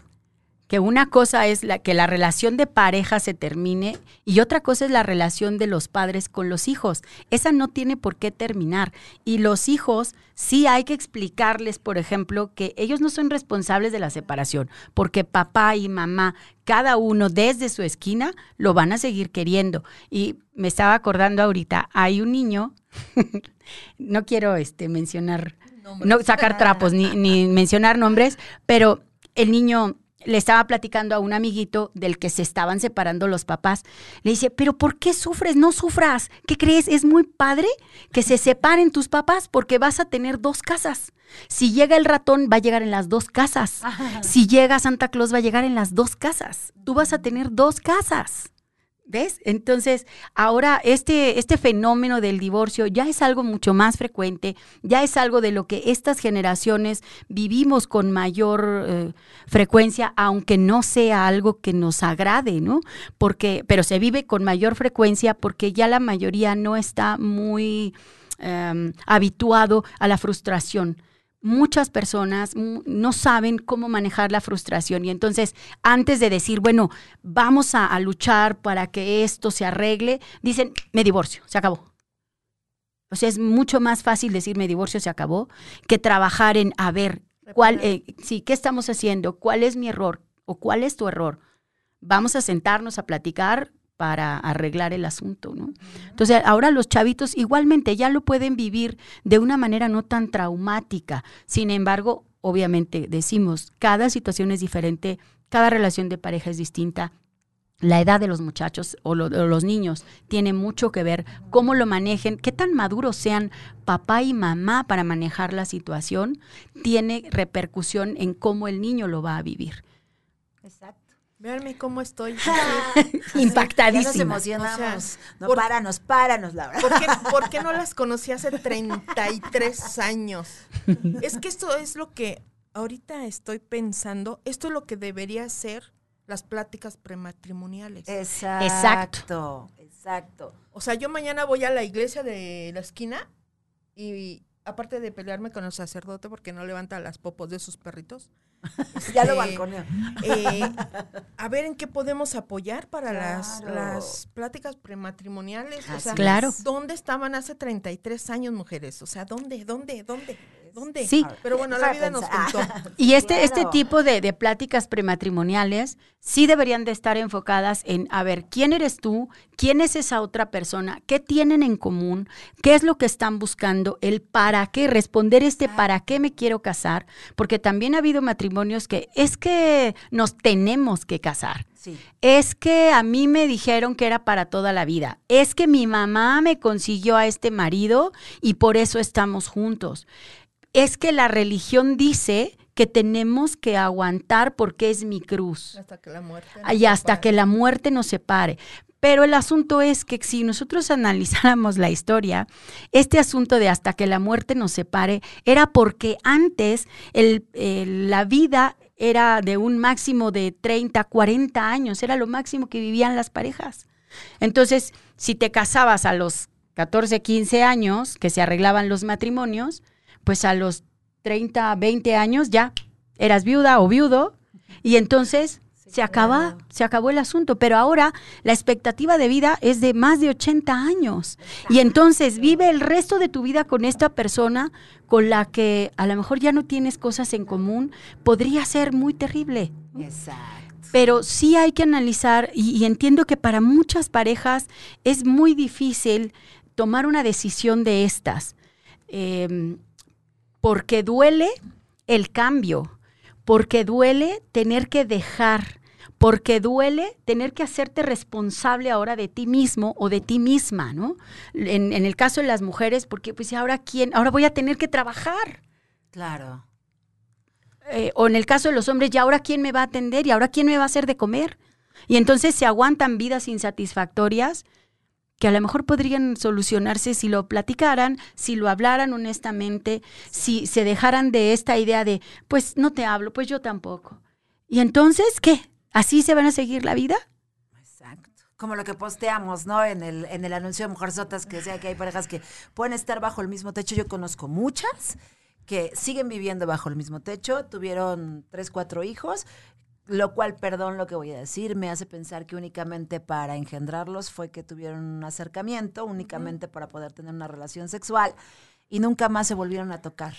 que una cosa es la, que la relación de pareja se termine y otra cosa es la relación de los padres con los hijos. Esa no tiene por qué terminar. Y los hijos sí hay que explicarles, por ejemplo, que ellos no son responsables de la separación, porque papá y mamá, cada uno desde su esquina, lo van a seguir queriendo. Y me estaba acordando ahorita, hay un niño, no quiero este, mencionar, no sacar trapos ni, ni mencionar nombres, pero el niño le estaba platicando a un amiguito del que se estaban separando los papás. Le dice, pero ¿por qué sufres? No sufras. ¿Qué crees? Es muy padre que se separen tus papás porque vas a tener dos casas. Si llega el ratón, va a llegar en las dos casas. Si llega Santa Claus, va a llegar en las dos casas. Tú vas a tener dos casas. ¿Ves? Entonces, ahora este, este fenómeno del divorcio ya es algo mucho más frecuente, ya es algo de lo que estas generaciones vivimos con mayor eh, frecuencia, aunque no sea algo que nos agrade, ¿no? Porque, pero se vive con mayor frecuencia porque ya la mayoría no está muy em, habituado a la frustración muchas personas no saben cómo manejar la frustración y entonces antes de decir, bueno, vamos a, luchar para que esto se arregle, dicen, me divorcio, se acabó. O sea, es mucho más fácil decir me divorcio, se acabó, que trabajar en, a ver, cuál, eh, sí, ¿qué estamos haciendo? ¿Cuál es mi error? ¿O cuál es tu error? Vamos a sentarnos a platicar, para arreglar el asunto, ¿no? Entonces, ahora los chavitos igualmente ya lo pueden vivir de una manera no tan traumática. Sin embargo, obviamente decimos, cada situación es diferente, cada relación de pareja es distinta. La edad de los muchachos o, los niños tiene mucho que ver cómo lo manejen, qué tan maduros sean papá y mamá para manejar la situación, tiene repercusión en cómo el niño lo va a vivir. Exacto. Veanme cómo estoy. Impactadísima. nos emocionamos. no, páranos, páranos, Laura. ¿por qué, ¿Por qué no las conocí hace 33 años? Es que esto es lo que ahorita estoy pensando. Esto es lo que debería ser las pláticas prematrimoniales. Exacto. Exacto. O sea, yo mañana voy a la iglesia de la esquina y aparte de pelearme con el sacerdote porque no levanta las popos de sus perritos, ya lo balconeó. Eh, a ver en qué podemos apoyar para las, las pláticas prematrimoniales. o sea, claro. ¿Dónde estaban hace 33 años, mujeres? O sea, ¿dónde, dónde, dónde? ¿Dónde? Sí. Pero bueno, la vida nos contó. Y este, este tipo de, de, pláticas prematrimoniales sí deberían de estar enfocadas en, a ver, ¿quién eres tú? ¿Quién es esa otra persona? ¿Qué tienen en común? ¿Qué es lo que están buscando? El para qué, responder este para qué me quiero casar, porque también ha habido matrimonios que es que nos tenemos que casar. Es que a mí me dijeron que era para toda la vida. Es que mi mamá me consiguió a este marido y por eso estamos juntos es que la religión dice que tenemos que aguantar porque es mi cruz. Hasta que la muerte. y hasta que la muerte nos separe. Pero el asunto es que si nosotros analizáramos la historia, este asunto de hasta que la muerte nos separe era porque antes la vida era de un máximo de 30, 40 años, era lo máximo que vivían las parejas. Entonces, si te casabas a los 14, 15 años, que se arreglaban los matrimonios, pues a los 30, 20 años ya eras viuda o viudo y entonces se acaba, se acabó el asunto, pero ahora la expectativa de vida es de más de 80 años. Y entonces vive el resto de tu vida con esta persona con la que a lo mejor ya no tienes cosas en común, podría ser muy terrible. Exacto. Pero sí hay que analizar, y, entiendo que para muchas parejas es muy difícil tomar una decisión de estas. Em, porque duele el cambio, porque duele tener que dejar, porque duele tener que hacerte responsable ahora de ti mismo o de ti misma, ¿no? En, el caso de las mujeres, porque pues ahora quién, ahora voy a tener que trabajar. Claro. Eh, o en el caso de los hombres, ya ahora quién me va a atender y ahora quién me va a hacer de comer. Y entonces se aguantan vidas insatisfactorias que a lo mejor podrían solucionarse si lo platicaran, si lo hablaran honestamente, si se dejaran de esta idea de, pues no te hablo, pues yo tampoco. Y entonces, ¿qué? ¿Así se van a seguir la vida? Exacto. Como lo que posteamos, ¿no? En el, en el anuncio de Mujer Sotas, que decía que hay parejas que pueden estar bajo el mismo techo. Yo conozco muchas que siguen viviendo bajo el mismo techo, tuvieron tres, cuatro hijos, lo cual, perdón lo que voy a decir, me hace pensar que únicamente para engendrarlos fue que tuvieron un acercamiento, únicamente para poder tener una relación sexual y nunca más se volvieron a tocar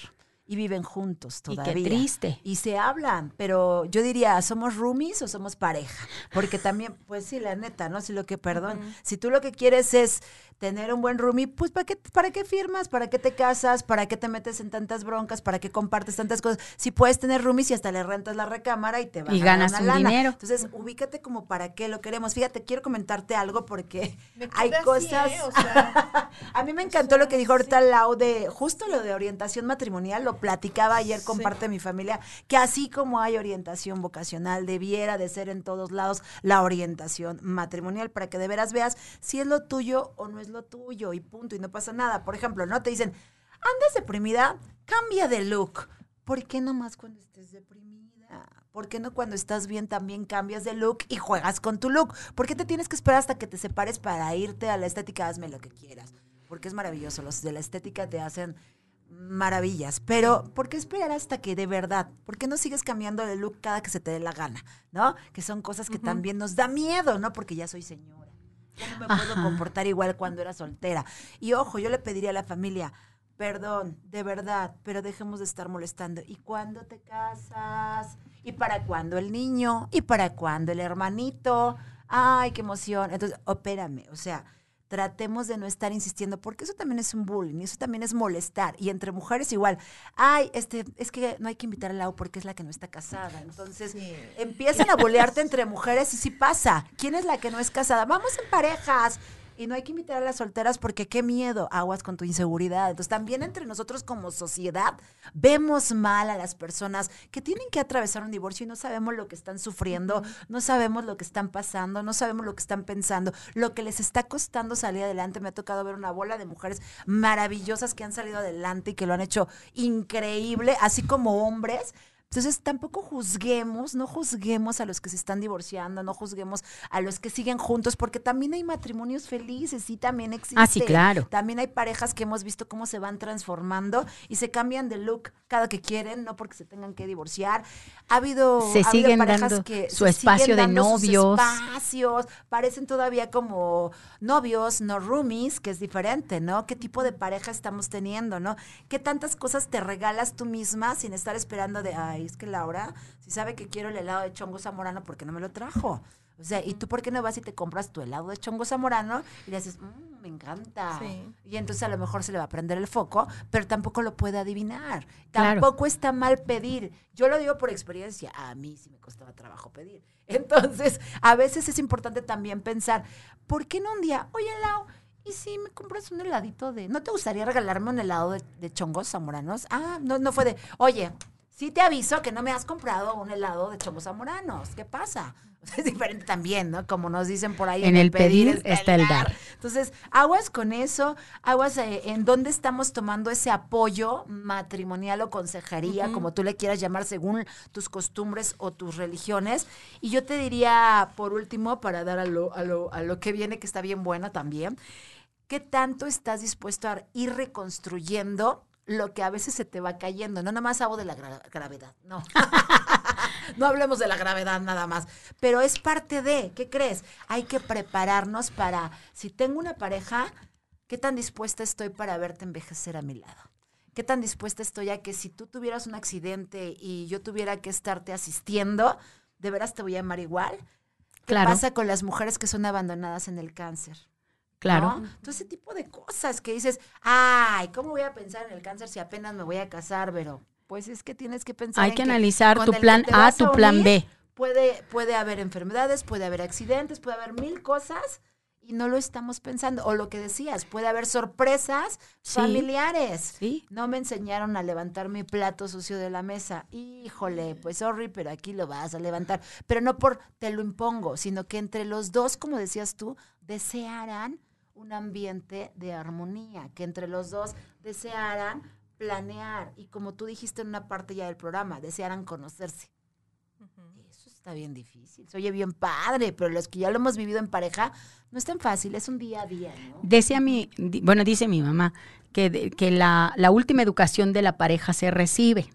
y viven juntos todavía. Y qué triste. Y se hablan, pero yo diría, ¿somos roomies o somos pareja? Porque también, pues sí, la neta, ¿no? Si lo que, perdón, si tú lo que quieres es tener un buen roomie, pues ¿para qué, ¿para qué firmas? ¿Para qué te casas? ¿Para qué te metes en tantas broncas? ¿Para qué compartes tantas cosas? Si puedes tener roomies y hasta le rentas la recámara y te vas y ganas un dinero. Entonces, ubícate como para qué lo queremos. Fíjate, quiero comentarte algo porque hay cosas... ¿eh? a mí me encantó lo que dijo ahorita Lau de, justo lo de orientación matrimonial, lo platicaba ayer con parte de mi familia, que así como hay orientación vocacional, debiera de ser en todos lados la orientación matrimonial para que de veras veas si es lo tuyo o no es lo tuyo y punto, y no pasa nada. Por ejemplo, ¿no? Te dicen, andas deprimida, cambia de look. ¿Por qué nomás cuando estés deprimida? ¿Por qué no cuando estás bien también cambias de look y juegas con tu look? ¿Por qué te tienes que esperar hasta que te separes para irte a la estética? Hazme lo que quieras. Porque es maravilloso. Los de la estética te hacen maravillas, pero ¿por qué esperar hasta que de verdad? ¿Por qué no sigues cambiando de look cada que se te dé la gana? ¿No? Que son cosas que también nos da miedo, ¿no? Porque ya soy señora. Ya no me puedo comportar igual cuando era soltera. Y ojo, yo le pediría a la familia, perdón, de verdad, pero dejemos de estar molestando. ¿Y cuándo te casas? ¿Y para cuándo el niño? ¿Y para cuándo el hermanito? Ay, qué emoción. Entonces, opérame, o sea, tratemos de no estar insistiendo, porque eso también es un bullying, eso también es molestar. Y entre mujeres igual, ay, este, es que no hay que invitar a Lau porque es la que no está casada. Entonces, empiezan a bolearte entre mujeres y sí pasa. ¿Quién es la que no es casada? Vamos en parejas. Y no hay que invitar a las solteras porque qué miedo, aguas con tu inseguridad. Entonces también entre nosotros como sociedad vemos mal a las personas que tienen que atravesar un divorcio y no sabemos lo que están sufriendo, no sabemos lo que están pasando, no sabemos lo que están pensando, lo que les está costando salir adelante. Me ha tocado ver una bola de mujeres maravillosas que han salido adelante y que lo han hecho increíble, así como hombres entonces tampoco juzguemos, no juzguemos a los que se están divorciando, no juzguemos a los que siguen juntos, porque también hay matrimonios felices, y también existen. Ah, sí, claro. También hay parejas que hemos visto cómo se van transformando y se cambian de look cada que quieren, no porque se tengan que divorciar. Ha habido, se siguen dando que su espacio de novios. espacios, parecen todavía como novios, no roomies, que es diferente, ¿no? ¿Qué tipo de pareja estamos teniendo, no? ¿Qué tantas cosas te regalas tú misma sin estar esperando de, ay, es que Laura, si sabe que quiero el helado de chongo zamorano, ¿por qué no me lo trajo? O sea, ¿y tú por qué no vas y te compras tu helado de chongo zamorano y le dices, mmm, me encanta? Y entonces a lo mejor se le va a prender el foco, pero tampoco lo puede adivinar. Tampoco está mal pedir. Yo lo digo por experiencia, a mí sí me costaba trabajo pedir. Entonces, a veces es importante también pensar, ¿por qué no un día, oye, Lau, ¿y si me compras un heladito de... ¿No te gustaría regalarme un helado de, de chongos zamoranos? Ah, no, no fue de, oye, sí te aviso que no me has comprado un helado de chongos zamoranos. ¿Qué pasa? es diferente también, ¿no? Como nos dicen por ahí. En, el pedir, está el dar. Entonces, aguas con eso, aguas eh, en dónde estamos tomando ese apoyo matrimonial o consejería, como tú le quieras llamar, según tus costumbres o tus religiones. Y yo te diría, por último, para dar a lo, a lo, a lo que viene, que está bien buena también, ¿qué tanto estás dispuesto a ir reconstruyendo lo que a veces se te va cayendo. No nada más hablo de la gravedad, no. no hablemos de la gravedad nada más, pero es parte de, ¿qué crees? Hay que prepararnos para, si tengo una pareja, ¿qué tan dispuesta estoy para verte envejecer a mi lado? ¿Qué tan dispuesta estoy a que si tú tuvieras un accidente y yo tuviera que estarte asistiendo, de veras te voy a amar igual? ¿Qué pasa con las mujeres que son abandonadas en el cáncer? Claro. Todo ese tipo de cosas que dices, ay, ¿cómo voy a pensar en el cáncer si apenas me voy a casar? Pero pues es que tienes que pensar. Hay que analizar tu plan A, tu plan B. Puede, puede haber enfermedades, puede haber accidentes, puede haber mil cosas y no lo estamos pensando. O lo que decías, puede haber sorpresas familiares. Sí. No me enseñaron a levantar mi plato sucio de la mesa. Híjole, pues sorry, pero aquí lo vas a levantar. Pero no por te lo impongo, sino que entre los dos, como decías tú, desearán un ambiente de armonía, que entre los dos desearan planear y como tú dijiste en una parte ya del programa, desearan conocerse. Eso está bien difícil, se oye bien padre, pero los que ya lo hemos vivido en pareja no es tan fácil, es un día a día. ¿no? Decía mi, bueno, dice mi mamá que, que la, la última educación de la pareja se recibe.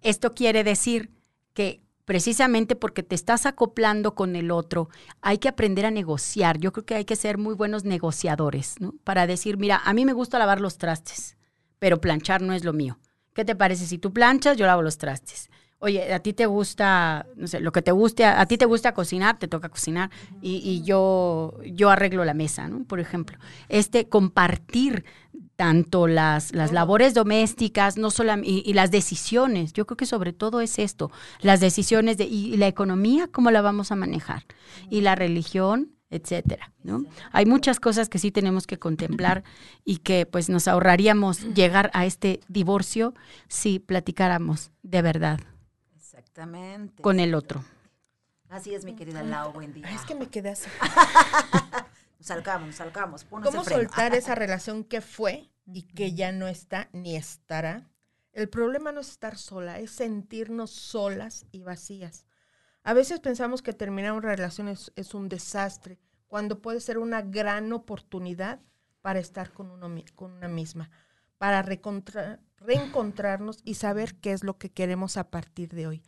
Esto quiere decir que precisamente porque te estás acoplando con el otro. Hay que aprender a negociar. Yo creo que hay que ser muy buenos negociadores, ¿no? Para decir, mira, a mí me gusta lavar los trastes, pero planchar no es lo mío. ¿Qué te parece si tú planchas, yo lavo los trastes? Oye, a ti te gusta, no sé, lo que te guste, a, ti te gusta cocinar, te toca cocinar y, y, yo, yo arreglo la mesa, ¿no? Por ejemplo, este compartir tanto las, las labores domésticas, no solo y, las decisiones. Yo creo que sobre todo es esto, las decisiones de y, la economía, cómo la vamos a manejar y la religión, etcétera, ¿no? Hay muchas cosas que sí tenemos que contemplar y que pues nos ahorraríamos llegar a este divorcio si platicáramos de verdad. Exactamente. Con el otro. Así es, mi querida Lau, buen día. Es que me quedé así. salgamos, salgamos. ¿Cómo soltar esa relación que fue y que ya no está ni estará? El problema no es estar sola, es sentirnos solas y vacías. A veces pensamos que terminar una relación es, un desastre, cuando puede ser una gran oportunidad para estar con, uno, con una misma, para reencontrarnos y saber qué es lo que queremos a partir de hoy.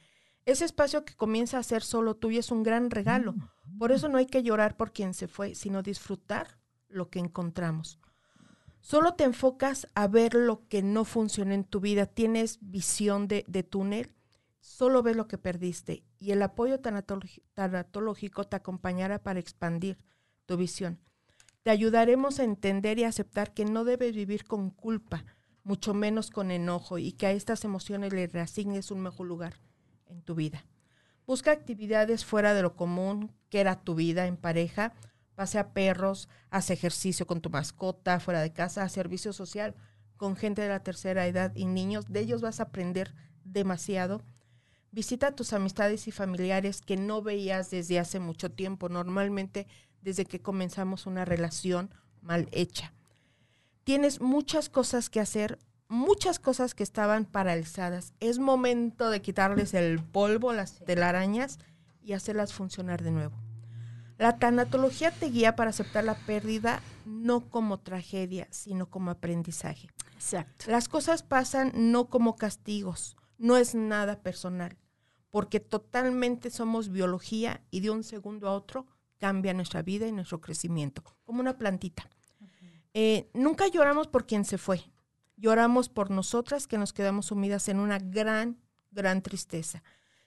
Ese espacio que comienza a ser solo tuyo es un gran regalo. Por eso no hay que llorar por quien se fue, sino disfrutar lo que encontramos. Solo te enfocas a ver lo que no funciona en tu vida, tienes visión de, túnel, solo ves lo que perdiste y el apoyo tanatológico te acompañará para expandir tu visión. Te ayudaremos a entender y aceptar que no debes vivir con culpa, mucho menos con enojo y que a estas emociones le reasignes un mejor lugar en tu vida. Busca actividades fuera de lo común, que era tu vida en pareja. Pasea perros, haz ejercicio con tu mascota, fuera de casa, haz servicio social con gente de la tercera edad y niños. De ellos vas a aprender demasiado. Visita a tus amistades y familiares que no veías desde hace mucho tiempo, normalmente desde que comenzamos una relación mal hecha. Tienes muchas cosas que hacer, muchas cosas que estaban paralizadas. Es momento de quitarles el polvo, las telarañas y hacerlas funcionar de nuevo. La tanatología te guía para aceptar la pérdida no como tragedia, sino como aprendizaje. Exacto. Las cosas pasan no como castigos, no es nada personal, porque totalmente somos biología y de un segundo a otro cambia nuestra vida y nuestro crecimiento, como una plantita. Eh, nunca lloramos por quien se fue, Lloramos por nosotras que nos quedamos sumidas en una gran, gran tristeza.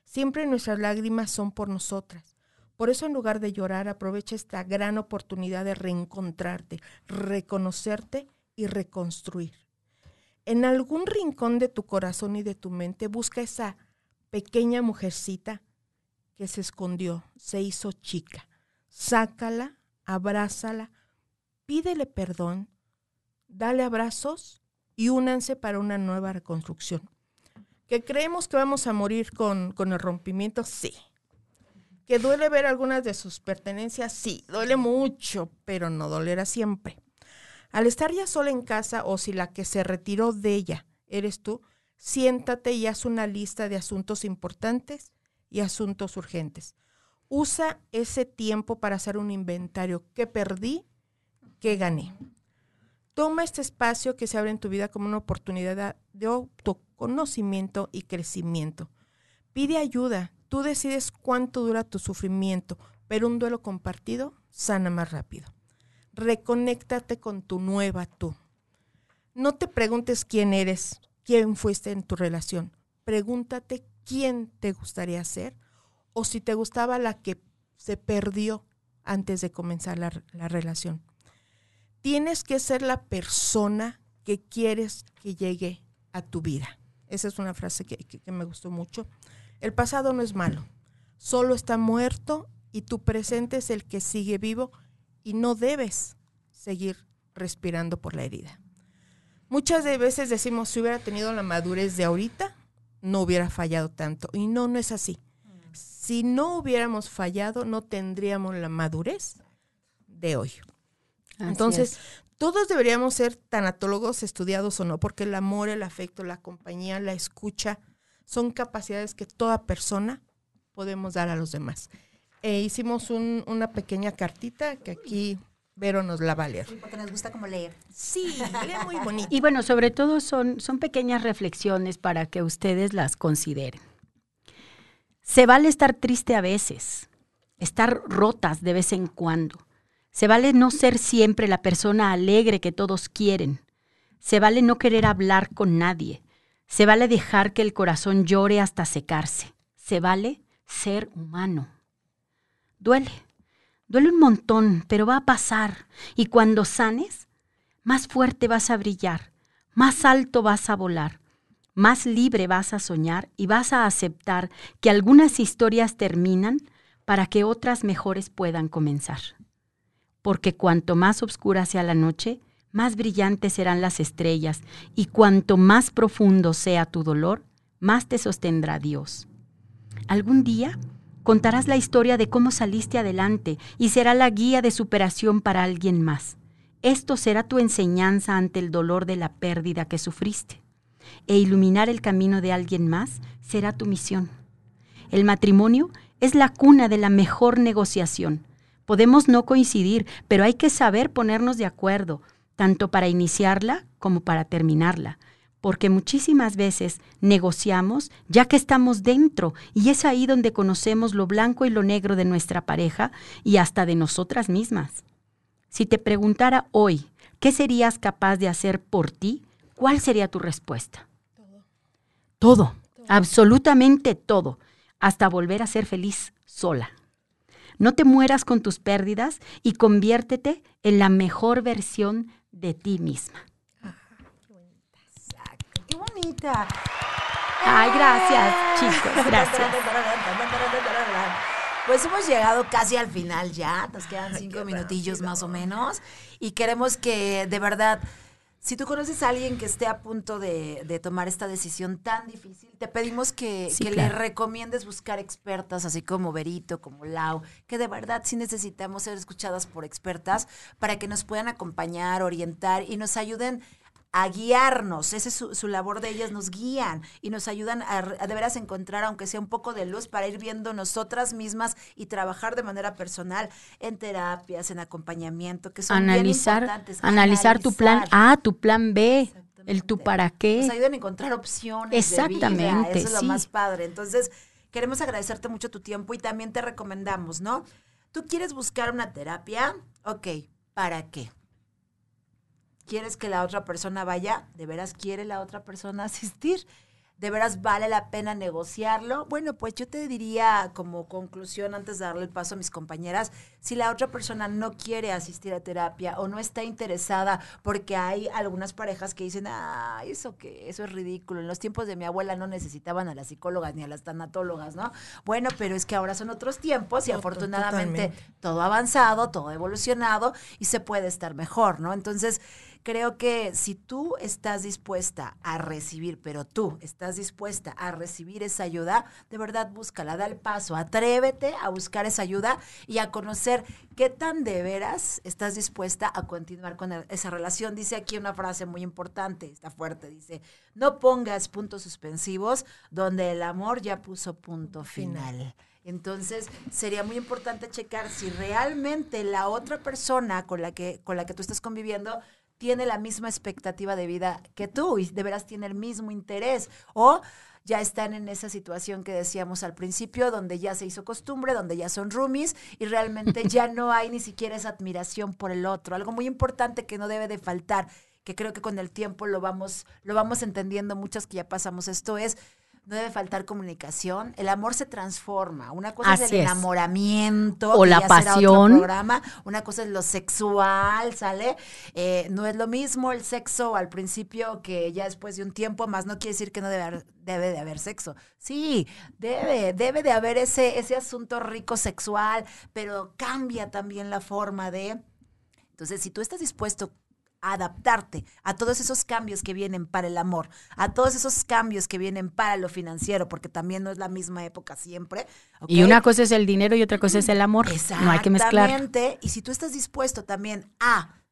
Siempre nuestras lágrimas son por nosotras. Por eso en lugar de llorar, aprovecha esta gran oportunidad de reencontrarte, reconocerte y reconstruir. En algún rincón de tu corazón y de tu mente busca esa pequeña mujercita que se escondió, se hizo chica. Sácala, abrázala, pídele perdón, dale abrazos y únanse para una nueva reconstrucción. ¿Que creemos que vamos a morir con, el rompimiento? Sí. ¿Que duele ver algunas de sus pertenencias? Sí, duele mucho, pero no dolerá siempre. Al estar ya sola en casa o si la que se retiró de ella eres tú, siéntate y haz una lista de asuntos importantes y asuntos urgentes. Usa ese tiempo para hacer un inventario. ¿Qué perdí? ¿Qué gané? Toma este espacio que se abre en tu vida como una oportunidad de autoconocimiento y crecimiento. Pide ayuda. Tú decides cuánto dura tu sufrimiento, pero un duelo compartido sana más rápido. Reconéctate con tu nueva tú. No te preguntes quién eres, quién fuiste en tu relación. Pregúntate quién te gustaría ser o si te gustaba la que se perdió antes de comenzar la, la relación tienes que ser la persona que quieres que llegue a tu vida. Esa es una frase que, me gustó mucho. El pasado no es malo, solo está muerto y tu presente es el que sigue vivo y no debes seguir respirando por la herida. Muchas de veces decimos, si hubiera tenido la madurez de ahorita, no hubiera fallado tanto. Y no, no es así. Si no hubiéramos fallado, no tendríamos la madurez de hoy. Entonces, todos deberíamos ser tanatólogos estudiados o no, porque el amor, el afecto, la compañía, la escucha, son capacidades que toda persona podemos dar a los demás. E hicimos una pequeña cartita que aquí Vero nos la va a leer. porque nos gusta como leer. Sí, lee muy bonito. Y bueno, sobre todo son, son pequeñas reflexiones para que ustedes las consideren. Se vale estar triste a veces, estar rotas de vez en cuando. Se vale no ser siempre la persona alegre que todos quieren. Se vale no querer hablar con nadie. Se vale dejar que el corazón llore hasta secarse. Se vale ser humano. Duele, duele un montón, pero va a pasar. Y cuando sanes, más fuerte vas a brillar, más alto vas a volar, más libre vas a soñar y vas a aceptar que algunas historias terminan para que otras mejores puedan comenzar. Porque cuanto más oscura sea la noche, más brillantes serán las estrellas, y cuanto más profundo sea tu dolor, más te sostendrá Dios. Algún día contarás la historia de cómo saliste adelante y será la guía de superación para alguien más. Esto será tu enseñanza ante el dolor de la pérdida que sufriste. E iluminar el camino de alguien más será tu misión. El matrimonio es la cuna de la mejor negociación. Podemos no coincidir, pero hay que saber ponernos de acuerdo, tanto para iniciarla como para terminarla, porque muchísimas veces negociamos ya que estamos dentro y es ahí donde conocemos lo blanco y lo negro de nuestra pareja y hasta de nosotras mismas. Si te preguntara hoy, ¿qué serías capaz de hacer por ti? ¿Cuál sería tu respuesta? Todo. Todo, absolutamente todo, hasta volver a ser feliz sola. No te mueras con tus pérdidas y conviértete en la mejor versión de ti misma. ¡Qué bonita! Ay, gracias, chicos, gracias. Pues hemos llegado casi al final ya, nos quedan cinco minutillos más o menos y queremos que de verdad, si tú conoces a alguien que esté a punto de, tomar esta decisión tan difícil, te pedimos que, le recomiendes buscar expertas, así como Berito, como Lau, que de verdad sí necesitamos ser escuchadas por expertas para que nos puedan acompañar, orientar y nos ayuden a guiarnos. Esa es su, labor de ellas, nos guían y nos ayudan a, de veras encontrar, aunque sea un poco de luz, para ir viendo nosotras mismas y trabajar de manera personal en terapias, en acompañamiento, que son analizar, bien importantes. Analizar, tu plan A, tu plan B, el tu para qué. Nos ayudan a encontrar opciones. Exactamente. Eso es lo más padre. Entonces, queremos agradecerte mucho tu tiempo y también te recomendamos, ¿no? ¿Tú quieres buscar una terapia? Ok, ¿para qué? ¿Quieres que la otra persona vaya? ¿De veras quiere la otra persona asistir? ¿De veras vale la pena negociarlo? Bueno, pues yo te diría como conclusión antes de darle el paso a mis compañeras, si la otra persona no quiere asistir a terapia o no está interesada, porque hay algunas parejas que dicen, ah, eso que, eso es ridículo. En los tiempos de mi abuela no necesitaban a las psicólogas ni a las tanatólogas, ¿no? Bueno, pero es que ahora son otros tiempos y afortunadamente todo ha avanzado, todo ha evolucionado y se puede estar mejor, ¿no? Entonces, creo que si tú estás dispuesta a recibir, pero tú estás dispuesta a recibir esa ayuda, de verdad búscala, da el paso, atrévete a buscar esa ayuda y a conocer qué tan de veras estás dispuesta a continuar con esa relación. Dice aquí una frase muy importante, está fuerte, dice, no pongas puntos suspensivos donde el amor ya puso punto final. Entonces, sería muy importante checar si realmente la otra persona con la que con la que tú estás conviviendo tiene la misma expectativa de vida que tú y de veras tiene el mismo interés. O ya están en esa situación que decíamos al principio, donde ya se hizo costumbre, donde ya son roomies y realmente ya no hay ni siquiera esa admiración por el otro. Algo muy importante que no debe de faltar, que creo que con el tiempo lo vamos, lo vamos entendiendo muchas que ya pasamos esto, es no debe faltar comunicación. El amor se transforma. Una cosa es el enamoramiento. O la pasión. programa. Una cosa es lo sexual, ¿sale? Eh, no es lo mismo el sexo al principio que ya después de un tiempo, más no quiere decir que no debe, debe de haber sexo. Sí, debe, debe de haber ese, ese asunto rico sexual, pero cambia también la forma de... Entonces, si tú estás dispuesto adaptarte a todos esos cambios que vienen para el amor, a todos esos cambios que vienen para lo financiero, porque también no es la misma época siempre. Y una cosa es el dinero y otra cosa es el amor. No hay que mezclar. Y si tú estás dispuesto también a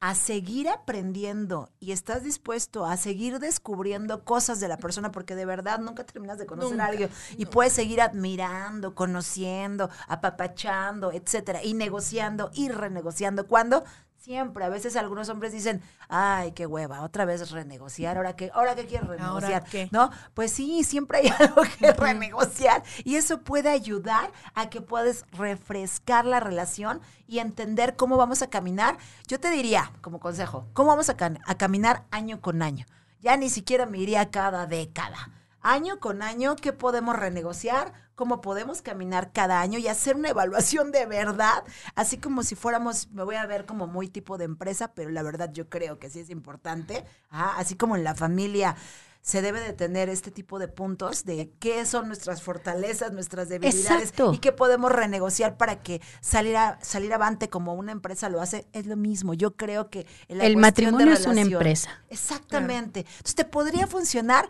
a seguir aprendiendo y estás dispuesto a seguir descubriendo cosas de la persona porque de verdad nunca terminas de conocer a alguien y puedes seguir admirando, conociendo, apapachando, etcétera, y negociando y renegociando cuando Siempre, a veces algunos hombres dicen, ay, qué hueva, otra vez renegociar, ahora que, ahora que quieres renegociar, qué? ¿no? Pues sí, siempre hay algo que renegociar y eso puede ayudar a que puedas refrescar la relación y entender cómo vamos a caminar. Yo te diría, como consejo, cómo vamos a, can- a caminar año con año. Ya ni siquiera me iría cada década. Año con año, ¿qué podemos renegociar? ¿Cómo podemos caminar cada año y hacer una evaluación de verdad? Así como si fuéramos, me voy a ver como muy tipo de empresa, pero la verdad yo creo que sí es importante. Ah, así como en la familia se debe de tener este tipo de puntos de qué son nuestras fortalezas, nuestras debilidades Exacto. y qué podemos renegociar para que salir a, salir avante como una empresa lo hace, es lo mismo. Yo creo que en El de matrimonio es una empresa. Exactamente. Entonces te podría funcionar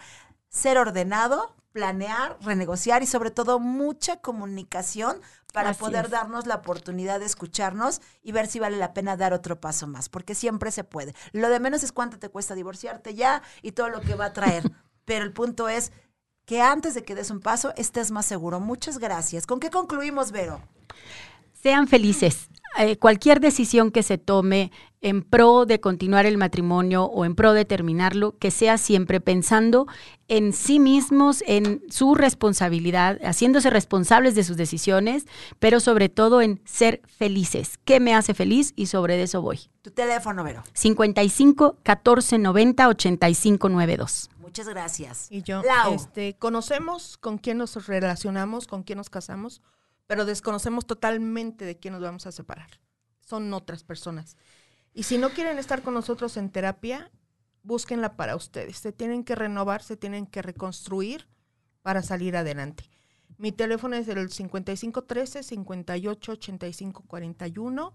ser ordenado, planear, renegociar y sobre todo mucha comunicación para Así poder es. darnos la oportunidad de escucharnos y ver si vale la pena dar otro paso más, porque siempre se puede. Lo de menos es cuánto te cuesta divorciarte ya y todo lo que va a traer. Pero el punto es que antes de que des un paso estés más seguro. Muchas gracias. ¿Con qué concluimos, Vero? Sean felices. Eh, cualquier decisión que se tome en pro de continuar el matrimonio o en pro de terminarlo, que sea siempre pensando en sí mismos, en su responsabilidad, haciéndose responsables de sus decisiones, pero sobre todo en ser felices. ¿Qué me hace feliz? Y sobre eso voy. Tu teléfono, Vero. 55 14 90 85 92. Muchas gracias. Y yo, Lau. este, conocemos con quién nos relacionamos, con quién nos casamos, pero desconocemos totalmente de quién nos vamos a separar. Son otras personas. Y si no quieren estar con nosotros en terapia, búsquenla para ustedes. Se tienen que renovar, se tienen que reconstruir para salir adelante. Mi teléfono es el 5513 588541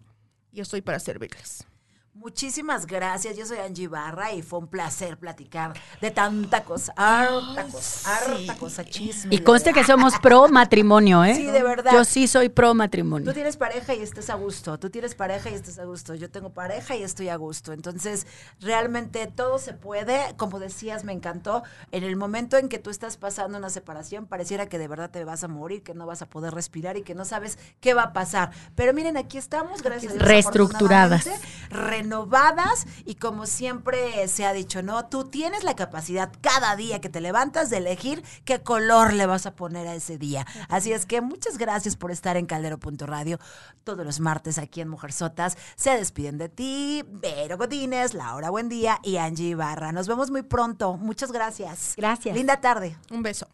y estoy para servirles. Muchísimas gracias. Yo soy Angie Barra y fue un placer platicar de tanta cosa, harta cosa, harta cosa, chisme. Y conste que somos pro matrimonio, ¿eh? Sí, de verdad. Yo sí soy pro matrimonio. Tú tienes pareja y estás a gusto. Tú tienes pareja y estás a gusto. Yo tengo pareja y estoy a gusto. Entonces, realmente todo se puede. Como decías, me encantó. En el momento en que tú estás pasando una separación, pareciera que de verdad te vas a morir, que no vas a poder respirar y que no sabes qué va a pasar. Pero miren, aquí estamos, gracias a Dios, Reestructuradas. Renovadas y como siempre se ha dicho, ¿no? Tú tienes la capacidad cada día que te levantas de elegir qué color le vas a poner a ese día. Así es que muchas gracias por estar en Caldero.radio todos los martes aquí en Mujerzotas. Se despiden de ti, Vero Godínez, Laura Buendía y Angie Ibarra. Nos vemos muy pronto. Muchas gracias. Gracias. Linda tarde. Un beso.